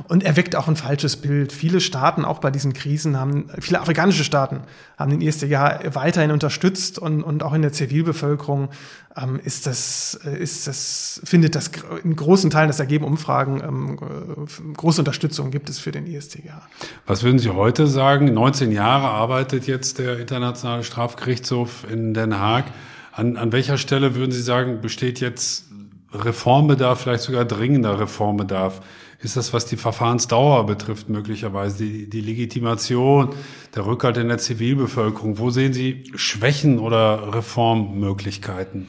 S3: und erweckt auch ein falsches Bild. Viele Staaten, auch bei diesen Krisen, haben, viele afrikanische Staaten haben den ISTGH weiterhin unterstützt und, und und auch in der Zivilbevölkerung ähm, ist das, äh, ist das, findet das in großen Teilen, das ergeben Umfragen, ähm, äh, große Unterstützung gibt es für den ISTGH.
S2: Was würden Sie heute sagen? 19 Jahre arbeitet jetzt der Internationale Strafgerichtshof in Den Haag. An, an welcher Stelle würden Sie sagen, besteht jetzt Reformbedarf, vielleicht sogar dringender Reformbedarf? Ist das, was die Verfahrensdauer betrifft, möglicherweise die, die Legitimation, der Rückhalt in der Zivilbevölkerung? Wo sehen Sie Schwächen oder Reformmöglichkeiten?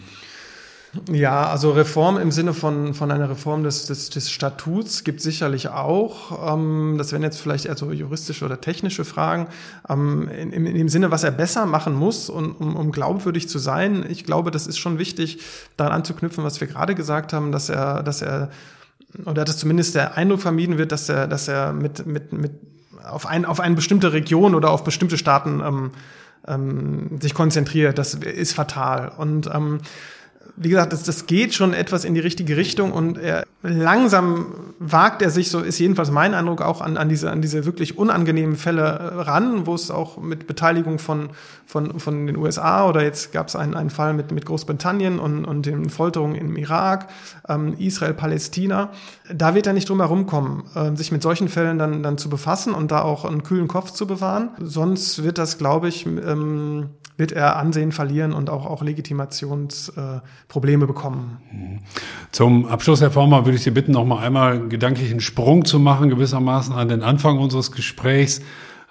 S3: Ja, also Reform im Sinne von, von einer Reform des, des, des Statuts gibt sicherlich auch. Ähm, das wären jetzt vielleicht eher so juristische oder technische Fragen. Ähm, in, in, dem Sinne, was er besser machen muss, und, um, um glaubwürdig zu sein. Ich glaube, das ist schon wichtig, daran anzuknüpfen, was wir gerade gesagt haben, dass er, dass er, oder dass zumindest der Eindruck vermieden wird, dass er, dass er mit, mit, mit auf, ein, auf eine bestimmte Region oder auf bestimmte Staaten ähm, ähm, sich konzentriert. Das ist fatal. Und ähm, wie gesagt, das, das geht schon etwas in die richtige Richtung und er langsam wagt er sich, so ist jedenfalls mein Eindruck, auch an, an, diese, an diese wirklich unangenehmen Fälle äh, ran, wo es auch mit Beteiligung von, von, von den USA oder jetzt gab es einen, einen Fall mit, mit Großbritannien und, und den Folterungen im Irak, ähm, Israel, Palästina. Da wird er nicht drum herum kommen, äh, sich mit solchen Fällen dann, dann zu befassen und da auch einen kühlen Kopf zu bewahren. Sonst wird das, glaube ich, ähm, wird er Ansehen verlieren und auch, auch Legitimationsprobleme äh, bekommen.
S2: Zum Abschluss, Herr Former, würde ich Sie bitten, noch mal einmal gedanklich einen Sprung zu machen, gewissermaßen an den Anfang unseres Gesprächs,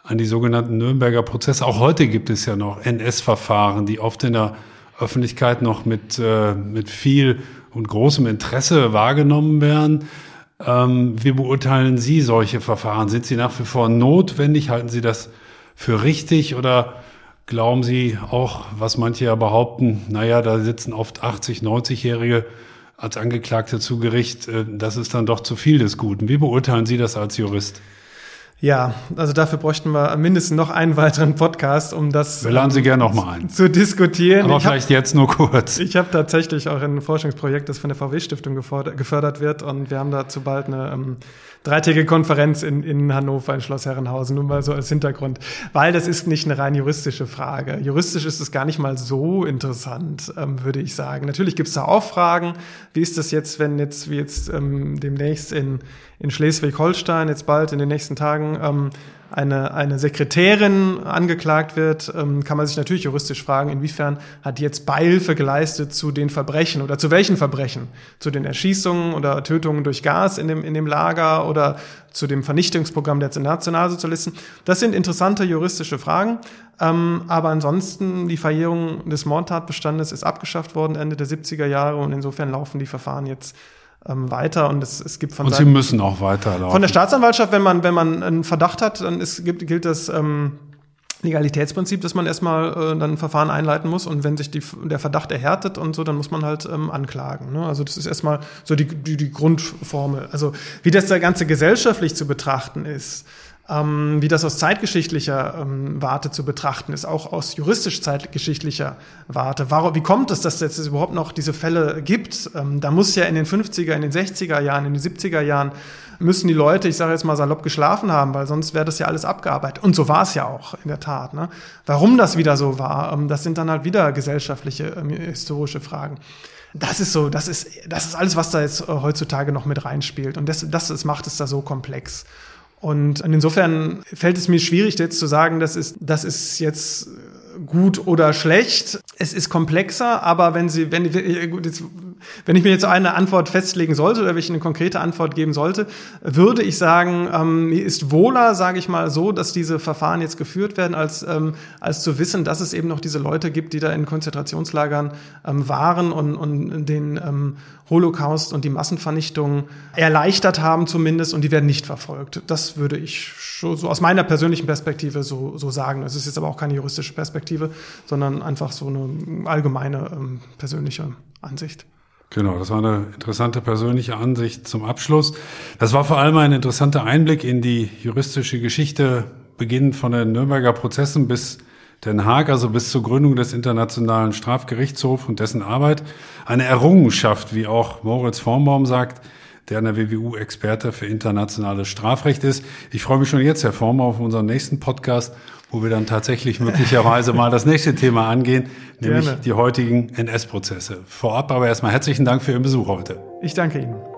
S2: an die sogenannten Nürnberger Prozesse. Auch heute gibt es ja noch NS-Verfahren, die oft in der Öffentlichkeit noch mit, äh, mit viel und großem Interesse wahrgenommen werden. Ähm, wie beurteilen Sie solche Verfahren? Sind sie nach wie vor notwendig? Halten Sie das für richtig oder Glauben Sie auch, was manche ja behaupten, naja, da sitzen oft 80, 90-Jährige als Angeklagte zu Gericht, äh, das ist dann doch zu viel des Guten. Wie beurteilen Sie das als Jurist?
S3: Ja, also dafür bräuchten wir mindestens noch einen weiteren Podcast, um das
S2: wir laden Sie gerne noch mal ein.
S3: zu diskutieren.
S2: Aber ich vielleicht hab, jetzt nur kurz.
S3: Ich habe tatsächlich auch ein Forschungsprojekt, das von der VW-Stiftung gefördert wird und wir haben dazu bald eine ähm, dreitägige Konferenz in, in Hannover, in Schloss Herrenhausen, nur mal so als Hintergrund. Weil das ist nicht eine rein juristische Frage. Juristisch ist es gar nicht mal so interessant, ähm, würde ich sagen. Natürlich gibt es da auch Fragen. Wie ist das jetzt, wenn jetzt, wie jetzt ähm, demnächst in, in Schleswig-Holstein, jetzt bald in den nächsten Tagen, ähm, eine, eine Sekretärin angeklagt wird, ähm, kann man sich natürlich juristisch fragen, inwiefern hat die jetzt Beihilfe geleistet zu den Verbrechen oder zu welchen Verbrechen? Zu den Erschießungen oder Tötungen durch Gas in dem, in dem Lager oder zu dem Vernichtungsprogramm der Nationalsozialisten? Das sind interessante juristische Fragen. Ähm, aber ansonsten, die Verjährung des Mordtatbestandes ist abgeschafft worden Ende der 70er Jahre und insofern laufen die Verfahren jetzt ähm, weiter und es, es gibt
S2: von und sie müssen auch weiterlaufen.
S3: Von der Staatsanwaltschaft, wenn man wenn man einen Verdacht hat, dann ist, gibt, gilt das ähm, Legalitätsprinzip, dass man erstmal äh, dann ein Verfahren einleiten muss und wenn sich die, der Verdacht erhärtet und so, dann muss man halt ähm, anklagen. Ne? Also das ist erstmal so die, die, die Grundformel. Also wie das da Ganze gesellschaftlich zu betrachten ist, ähm, wie das aus zeitgeschichtlicher ähm, Warte zu betrachten ist, auch aus juristisch-zeitgeschichtlicher Warte. Warum, wie kommt es, dass es überhaupt noch diese Fälle gibt? Ähm, da muss ja in den 50er, in den 60er Jahren, in den 70er Jahren müssen die Leute, ich sage jetzt mal salopp, geschlafen haben, weil sonst wäre das ja alles abgearbeitet. Und so war es ja auch in der Tat. Ne? Warum das wieder so war, ähm, das sind dann halt wieder gesellschaftliche, ähm, historische Fragen das ist so, das ist, das ist alles, was da jetzt äh, heutzutage noch mit reinspielt. Und das, das, das macht es da so komplex. Und insofern fällt es mir schwierig, jetzt zu sagen, das ist, das ist jetzt gut oder schlecht. Es ist komplexer, aber wenn Sie, wenn, gut, jetzt wenn ich mir jetzt eine Antwort festlegen sollte oder wenn ich eine konkrete Antwort geben sollte, würde ich sagen, ähm, mir ist wohler, sage ich mal so, dass diese Verfahren jetzt geführt werden, als, ähm, als zu wissen, dass es eben noch diese Leute gibt, die da in Konzentrationslagern ähm, waren und, und den ähm, Holocaust und die Massenvernichtung erleichtert haben zumindest und die werden nicht verfolgt. Das würde ich so aus meiner persönlichen Perspektive so, so sagen. Das ist jetzt aber auch keine juristische Perspektive, sondern einfach so eine allgemeine ähm, persönliche Ansicht.
S2: Genau, das war eine interessante persönliche Ansicht zum Abschluss. Das war vor allem ein interessanter Einblick in die juristische Geschichte, beginnend von den Nürnberger Prozessen bis Den Haag, also bis zur Gründung des Internationalen Strafgerichtshofs und dessen Arbeit. Eine Errungenschaft, wie auch Moritz Vormbaum sagt, der an der WWU Experte für internationales Strafrecht ist. Ich freue mich schon jetzt, Herr Former, auf unseren nächsten Podcast wo wir dann tatsächlich möglicherweise mal das nächste Thema angehen, nämlich Gerne. die heutigen NS-Prozesse. Vorab aber erstmal herzlichen Dank für Ihren Besuch heute.
S3: Ich danke Ihnen.